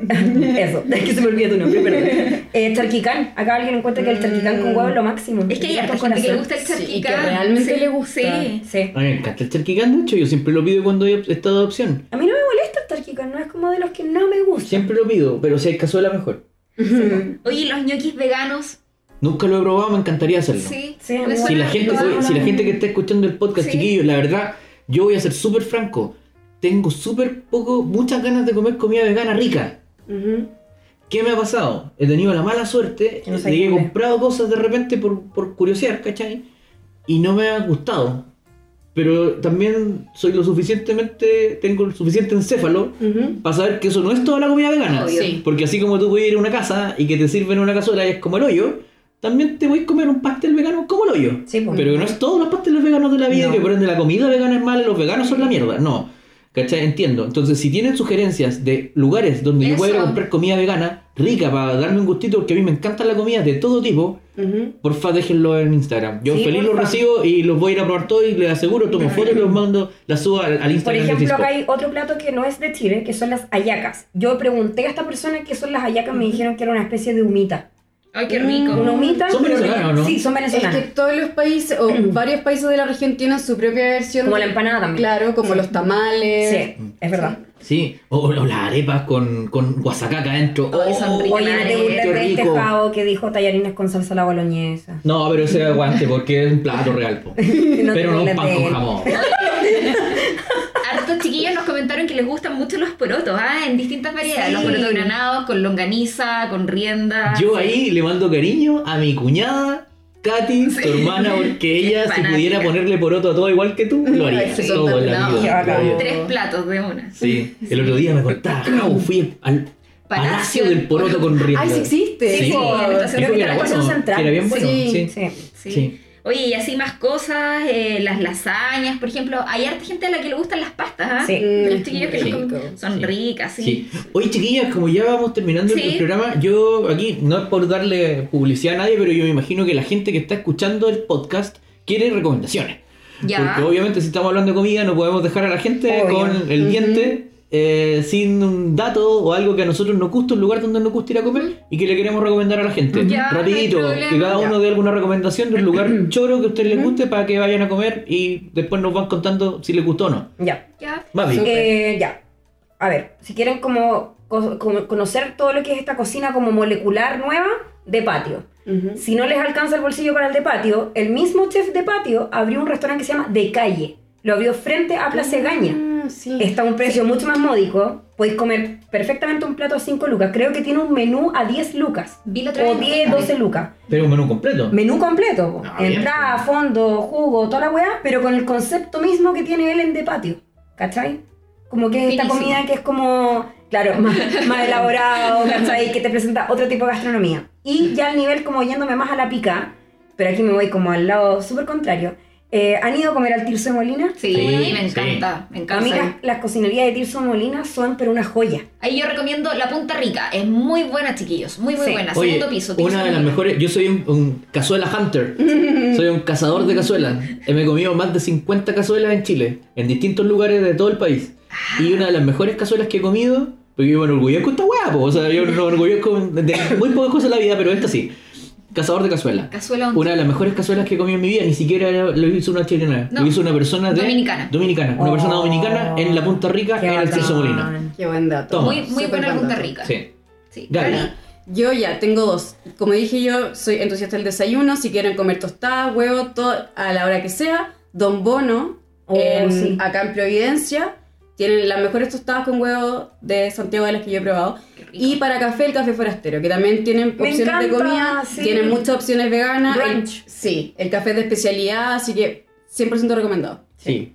eso, es que se me olvida tu nombre, perdón. [laughs] Eh, charquicán. Acá alguien encuentra que el charquicán con huevo es lo máximo. Es que hay Con harta gente que le gusta el Sí, y que charquicán. realmente Sí, le gusta. Sí. Sí. A mí me encanta el charquicán, de hecho, yo siempre lo pido cuando he estado de opción. A mí no me molesta el charquicán, no es como de los que no me gusta. Siempre lo pido, pero si hay cazuela mejor. [laughs] Oye, los ñoquis veganos. Nunca lo he probado, me encantaría hacerlo. Sí. Sí. Si la gente, si la gente que está escuchando el podcast, Sí. chiquillos, la verdad, yo voy a ser súper franco. Tengo súper poco, muchas ganas de comer comida vegana rica. ¿Qué me ha pasado? He tenido la mala suerte no de que he comprado cosas de repente por, por curiosidad, ¿cachai? Y no me ha gustado. Pero también soy lo suficientemente, tengo el suficiente encéfalo para saber que eso no es toda la comida vegana. Sí. Porque así como tú puedes ir a una casa y que te sirven una cazuela y es como el hoyo, también te voy a comer un pastel vegano como el hoyo. Sí, pues. Pero no es todos los pasteles veganos de la vida No. que por ende la comida vegana es mala los veganos son la mierda. No. ¿Cachai? Entiendo. Entonces, si tienen sugerencias de lugares donde yo pueda ir a comprar comida vegana, rica, para darme un gustito, porque a mí me encanta la comida de todo tipo, Ujú. porfa déjenlo en Instagram. Yo Sí, feliz los recibo y los voy a ir a probar todo y les aseguro, tomo fotos y los mando, las subo al, al Por Instagram. de ejemplo, acá hay otro plato que no es de Chile, que son las hallacas. Yo pregunté a esta persona qué son las hallacas, me dijeron que era una especie de humita. Ay, qué rico. Humita. ¿Son o no? Sí, son Es venezolanas. que todos los países, o varios países de la región tienen su propia versión. Como de- la empanada también. Claro, como los tamales. Sí, es verdad. Sí, o, o las arepas con, con guasacaca adentro. Son ricas. Oye, no te Qué burles de este que dijo tallarines con salsa a la boloñesa. No, pero ese aguante porque es un plato real. po. [laughs] No te pero no un pan con jamón. [laughs] Chiquillos nos comentaron que les gustan mucho los porotos, ¿ah? En distintas variedades. Sí. Los porotos granados, con longaniza, con rienda. Yo ahí le mando cariño a mi cuñada, Katy, tu hermana, porque [laughs] ella si pudiera ponerle poroto a todo igual que tú, lo haría. Todo en la vida. Haría. Tres platos de una. Sí, el otro día me contaba, "Jau, [laughs] fui al Palacio Palacio del Poroto con rienda. Ay, sí existe. Sí, Sí, po, en la estación era central. bien bueno. Sí. Sí. Sí. Oye, y así más cosas, eh, las lasañas, por ejemplo, hay harta gente a la que le gustan las pastas, ¿ah? Sí. Mm, Los chiquillos que rico. son Sí. ricas, sí. Sí. Oye, chiquillas, como ya vamos terminando Sí. el programa, yo aquí, no es por darle publicidad a nadie, pero yo me imagino que la gente que está escuchando el podcast quiere recomendaciones. Ya. Porque obviamente si estamos hablando de comida no podemos dejar a la gente Obvio. con el diente eh, sin un dato o algo que a nosotros nos gusta, un lugar donde nos gusta ir a comer y que le queremos recomendar a la gente. Ya, Rapidito, no que cada uno Ya. dé alguna recomendación de un lugar [clears throat] choro que a ustedes les guste para que vayan a comer y después nos van contando si les gustó o no. Ya. Ya. Eh, ya. A ver, si quieren como, co- como conocer todo lo que es esta cocina como molecular nueva, de patio. Ujú. Si no les alcanza el bolsillo para el de patio, el mismo chef de patio abrió un restaurante que se llama De Calle. Lo abrió frente a Plaza Egaña. Ah, sí. Está a un precio mucho más módico. Podéis comer perfectamente un plato a 5 lucas. Creo que tiene un menú a 10 lucas. Vi otra O vez. 10, 12 lucas. Pero un menú completo. Menú completo. Ah, bien. Entrada, fondo, jugo, toda la weá, pero con el concepto mismo que tiene él en De Patio. ¿Cachai? Como que es esta comida que es como, claro, más, más elaborado, [laughs] ¿cachai? Que te presenta otro tipo de gastronomía. Y ya al nivel como yéndome más a la pica, pero aquí me voy como al lado súper contrario. Eh, ¿Han ido a comer al Tirso de Molina? Sí, Sí, me encanta, me encanta. Amigas, las cocinerías de Tirso de Molina son pero una joya. Ahí yo recomiendo La Punta Rica, es muy buena, chiquillos, muy muy Sí. buena. Oye, Segundo piso. Tirso una de las mejores. Yo soy un, un cazuela hunter. [laughs] soy un cazador de cazuelas. Me he comido más de 50 cazuelas en Chile, en distintos lugares de todo el país. Y una de las mejores cazuelas que he comido, porque yo me enorgullezco con esta po. o sea, yo me enorgullezco de muy pocas cosas en la vida, pero esta sí. Cazador de cazuela. Cazuela un- Una de las mejores cazuelas que he comido en mi vida, ni siquiera era- lo hizo una chilena, No. lo hizo una persona de. Dominicana. Dominicana. Una Oh, persona dominicana en la Punta Rica, qué en el. Tirso Molina. Qué buen dato. Toma. Muy, muy buena Punta. Rica. Sí. Sí. Gaby, Yo ya tengo dos. Como dije yo, soy entusiasta del desayuno. Si quieren comer tostadas, huevos, todo a la hora que sea. Don Bono, Oh, en- sí. acá en Providencia, tienen las mejores tostadas con huevo de Santiago de las que yo he probado. Y para café, el café forastero, que también tienen Me opciones de comida, sí. tienen muchas opciones veganas. El- Brunch. sí, el café es de especialidad, así que 100% recomendado. Sí.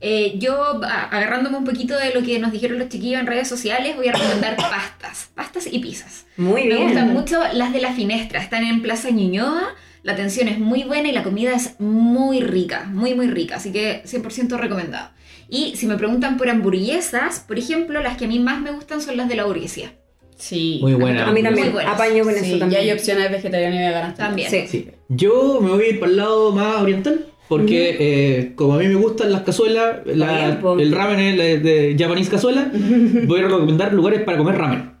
Eh, yo, agarrándome un poquito de lo que nos dijeron los chiquillos en redes sociales, voy a recomendar [coughs] pastas, pastas y pizzas. Muy Me bien. gustan mucho las de la Finestra, están en Plaza Ñuñoa, la atención es muy buena y la comida es muy rica, muy muy rica, así que 100% recomendado. Y si me preguntan por hamburguesas, por ejemplo, las que a mí más me gustan son las de la burguesía. Sí. Muy buena. A mí también. Apaño con Sí, eso y también. hay opciones vegetarianas y veganas También. Sí. Sí. Yo me voy a ir para el lado más oriental. Porque eh, como a mí me gustan las cazuelas, la- el ramen es la- de Japanese cazuela, [laughs] voy a recomendar lugares para comer ramen.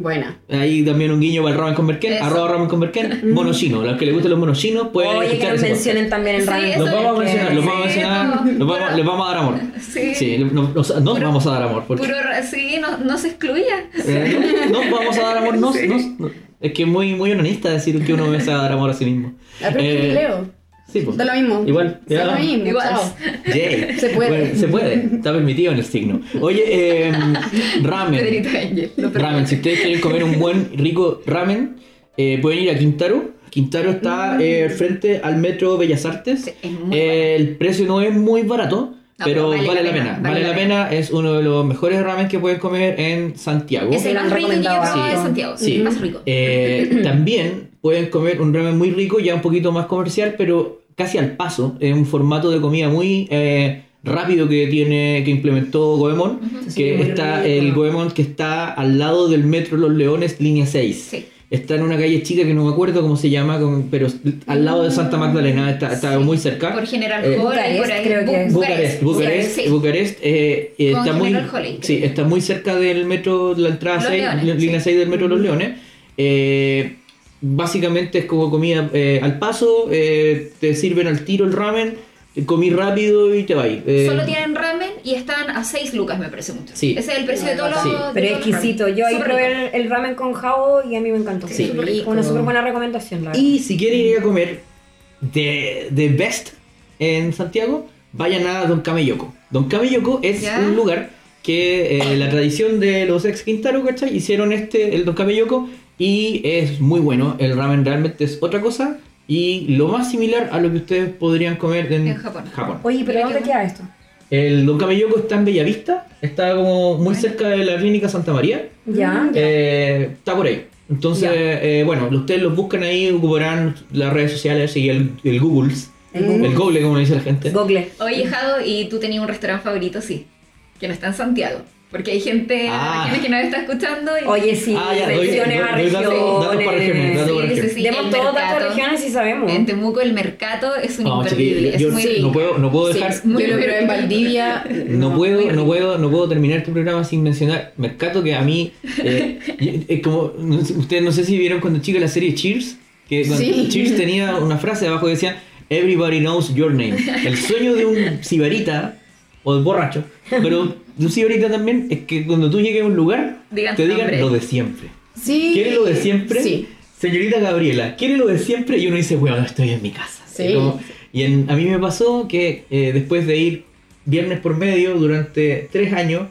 Buena. Ahí también un guiño para el ramen con merquén, arroba ramen con merquén. Los que les gustan los monos chinos pueden Oye, que nos mencionen también en Sí, Los vamos a mencionar, los vamos a mencionar, los vamos, les vamos a dar amor. Sí, Sí, nos, nos- Puro- vamos a dar amor. Porque, puro, sí no, no se excluya. eh, no, nos vamos a dar amor. Nos, [laughs] nos- no. es que es muy, muy onanista decir que uno se va a dar amor a sí mismo. Eh, Leo. Sí, pues. Da lo mismo. Igual. Da lo mismo. Igual. [laughs] Se puede. Bueno, se puede. Está permitido en el signo. Oye, eh, [laughs] ramen. Ramen. Si ustedes quieren comer un buen, rico ramen, eh, pueden ir a Quintaro. Quintaro está eh, frente al metro Bellas Artes. Sí, es muy Eh, el precio no es muy barato. No, pero vale, la pena, vale la pena. Es uno de los mejores ramen que pueden comer en Santiago. Es el más rico que yo he de. Santiago. Sí. el más rico. Eh, [clears throat] también pueden comer un ramen muy rico, ya un poquito más comercial, pero casi al paso. Es un formato de comida muy eh, rápido que tiene que implementó Goemon, que está el Goemon que está al lado del metro Los Leones, línea 6. Sí. Está en una calle chica que no me acuerdo cómo se llama, pero al lado de Santa Magdalena, está, está Sí. muy cerca. Por General Eh, Bucarest, por ahí. creo que es. Bucarest, Bucarest, sí. Bucarest, eh, eh, Con está muy, está cerca del metro, la entrada Los 6, Leones, la- línea sí. 6 del metro Los Leones. Eh, básicamente es como comida eh, al paso, eh, te sirven al tiro el ramen, comí rápido y te vas. Eh, Solo tienen ramen y están a 6 lucas, me parece mucho. Sí. Ese es el precio de todos los. Sí. Pero es exquisito. Yo ahí probé el, el ramen con jabo y a mí me encantó. Sí. Una súper buena recomendación, la verdad. Y si quieren ir a comer de, de Best en Santiago, vayan a Don Cameyoko. Don Cameyoko es Ya. un lugar que eh, la tradición de los ex Quintaro, ¿cachai? Hicieron este, el Don Cameyoko, y es muy bueno. El ramen realmente es otra cosa y lo más similar a lo que ustedes podrían comer en, En Japón. Oye, pero ¿dónde qué queda esto? El Don Cameyoko está en Bellavista, está como muy cerca de la clínica Santa María. Ya. Eh, está por ahí. Entonces, Ya. eh, bueno, ustedes los buscan ahí, ocuparán las redes sociales y el, el Google. El Google. El Google, como le dice la gente. Google. Oye, Jado, ¿y tú tenías un restaurante favorito? Sí. Que no está en Santiago. Porque hay gente, Ah. gente que nos está escuchando y. Oye, sí, Ah, ya, doy- regiones a doy- doy regiones, regiones. datos para Sí, sí, regiones. sí. Demos el todos datos mercado. de regiones y sabemos. En Temuco el mercado es un No, imperdible. yo es muy no puedo, no puedo Sí, dejar. yo lo probé en Valdivia. No puedo, no puedo, no puedo terminar este programa sin mencionar Mercato que a mí eh, [laughs] es como no sé- ustedes no sé si vieron cuando chica la serie Cheers que cuando Sí. Cheers tenía una frase abajo que decía Everybody knows your name. El sueño de un sibarita o de borracho, pero un sibarita también es que cuando tú llegues a un lugar Digan te digan nombre. lo de siempre. Sí. ¿Quiere lo de siempre? Sí. Señorita Gabriela, ¿quiere lo de siempre? Y uno dice, bueno, estoy en mi casa. Sí. Y como- y en- a mí me pasó que eh, después de ir viernes por medio durante tres años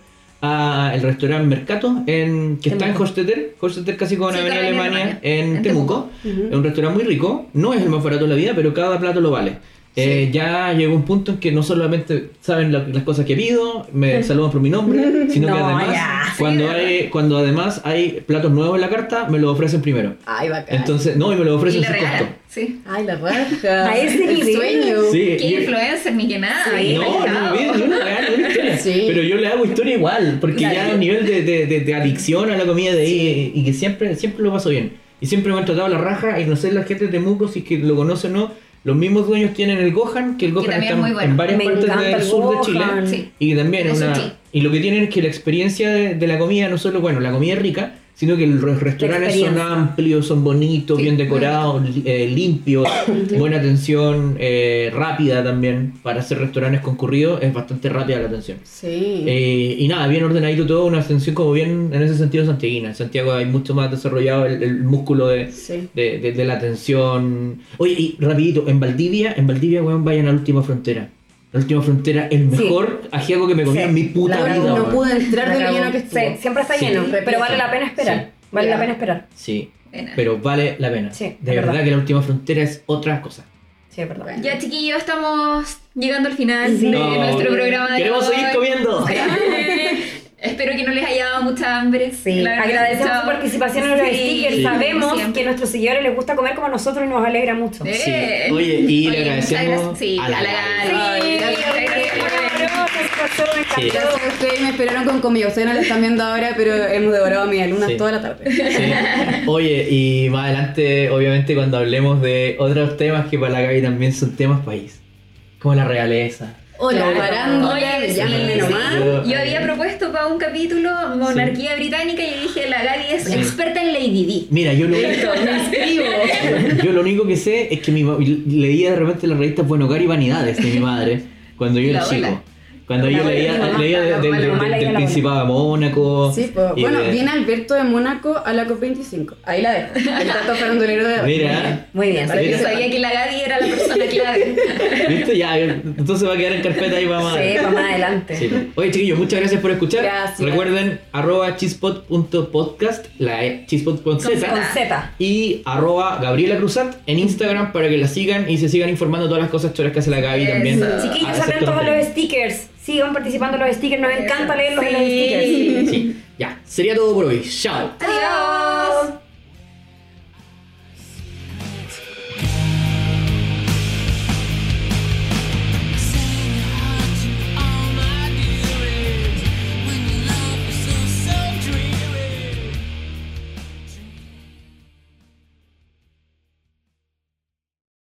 a el restaurante Mercato, en, que está en Temuco. Hostetter, Hostetter casi con Sí, Avenida Alemania, en, en Temuco. Es un restaurante muy rico, no es el más barato de la vida, pero cada plato lo vale. Eh, ya llegó un punto en que no solamente saben la- las cosas que pido, me saludan por mi nombre, sino que además, ya. cuando, hay, cuando además hay platos nuevos en la carta, me lo ofrecen primero. Ay, bacán. Entonces, no, y me lo Y ofrecen sin costo. Sí. Ay, la raja. A ese El sueño. Sí, Qué influencer, ni que nada. Sí. no, no, bien, yo no le hago historia. Sí. Pero yo le hago historia igual, porque Claro. ya a un nivel de, de, de, de adicción a la comida de ahí y que siempre, siempre lo paso bien. Y siempre me han tratado la raja y no sé la gente de Temuco si es que lo conoce o no. Los mismos dueños tienen el Gohan, que el Gohan está es muy bueno. en varias Me partes del el sur de Chile. Sí. Y también es una. Y lo que tienen es que la experiencia de, de la comida no solo, bueno, la comida es rica, sino que los restaurantes son amplios, son bonitos, Sí, bien decorados, li- eh, limpios, buena atención, eh, rápida también. Para hacer restaurantes concurridos es bastante rápida la atención. Sí. Eh, y nada, bien ordenadito todo, una atención como bien en ese sentido santiaguina. En Santiago hay mucho más desarrollado el, el músculo de, Sí. de, de- de la atención. Oye, y rapidito, en Valdivia, en Valdivia, weón, vayan a la última frontera. La última frontera, el Sí. mejor ajiaco que me comí Sí. en mi puta La vida. no pude entrar de lo lleno que estuvo. Sí, siempre está Sí. lleno, pero vale la pena esperar. Sí. Vale la pena esperar. Sí, Pena. pero vale la pena. Sí, de verdad, verdad. que la última frontera es otra cosa. Sí, es verdad. Bueno. Ya, chiquillos, estamos llegando al final Sí. de No, nuestro programa de Queremos hoy. seguir comiendo. [laughs] Espero que no les haya dado mucha hambre. Sí, La agradecemos su participación en los Sí, stickers. Sí. Sabemos siempre. que a nuestros seguidores les gusta comer como a nosotros y nos alegra mucho. Eh. Sí. Oye, y le Oye, muchas agradecemos. Sí, a la a la. Sí, Gracias, Sí. a ustedes me esperaron con comida. Ustedes no lo están viendo ahora, pero hemos devorado a mis alumnas Sí. toda la tarde. Sí. Oye, y más adelante, obviamente, cuando hablemos de otros temas que para la Gaby también son temas país, como la realeza. Hola, Claro. parándola, Oye, sí, sí. nomás. Yo había propuesto para un capítulo monarquía británica y dije, la Gaby es Sí. experta en Lady Di. Mira, yo lo, [laughs] Listo, me inscribo. [laughs] yo lo único que sé es que mi ma- leía de repente las revistas Buen Hogar y Vanidades de mi madre cuando yo La era abuela. chico. Cuando yo leía, leía del- del- del abuela. Principado de Mónaco. Sí, pues, bueno, de- viene Alberto de Mónaco a la COP25. Ahí la dejo. [laughs] El dato farandulero de. Mira, Muy bien. Para que sabía que la Gaby era la persona clave. [laughs] ¿viste? Ya, entonces va a quedar en carpeta ahí para más. Sí, para más adelante. Sí. Oye, chiquillos, muchas gracias por escuchar. Gracias. Recuerden arroba chispot.podcast, la e, chispot con. Con Z. Y arroba Gabriela Cruzat en Instagram para que la sigan y se sigan informando de todas las cosas choras que hace la Gaby Eso. también. Chiquillos, a los los stickers. Sigan participando los stickers, nos encanta leerlos en los stickers. Sí. [laughs] Ya, sería todo por hoy. Chao. Adiós.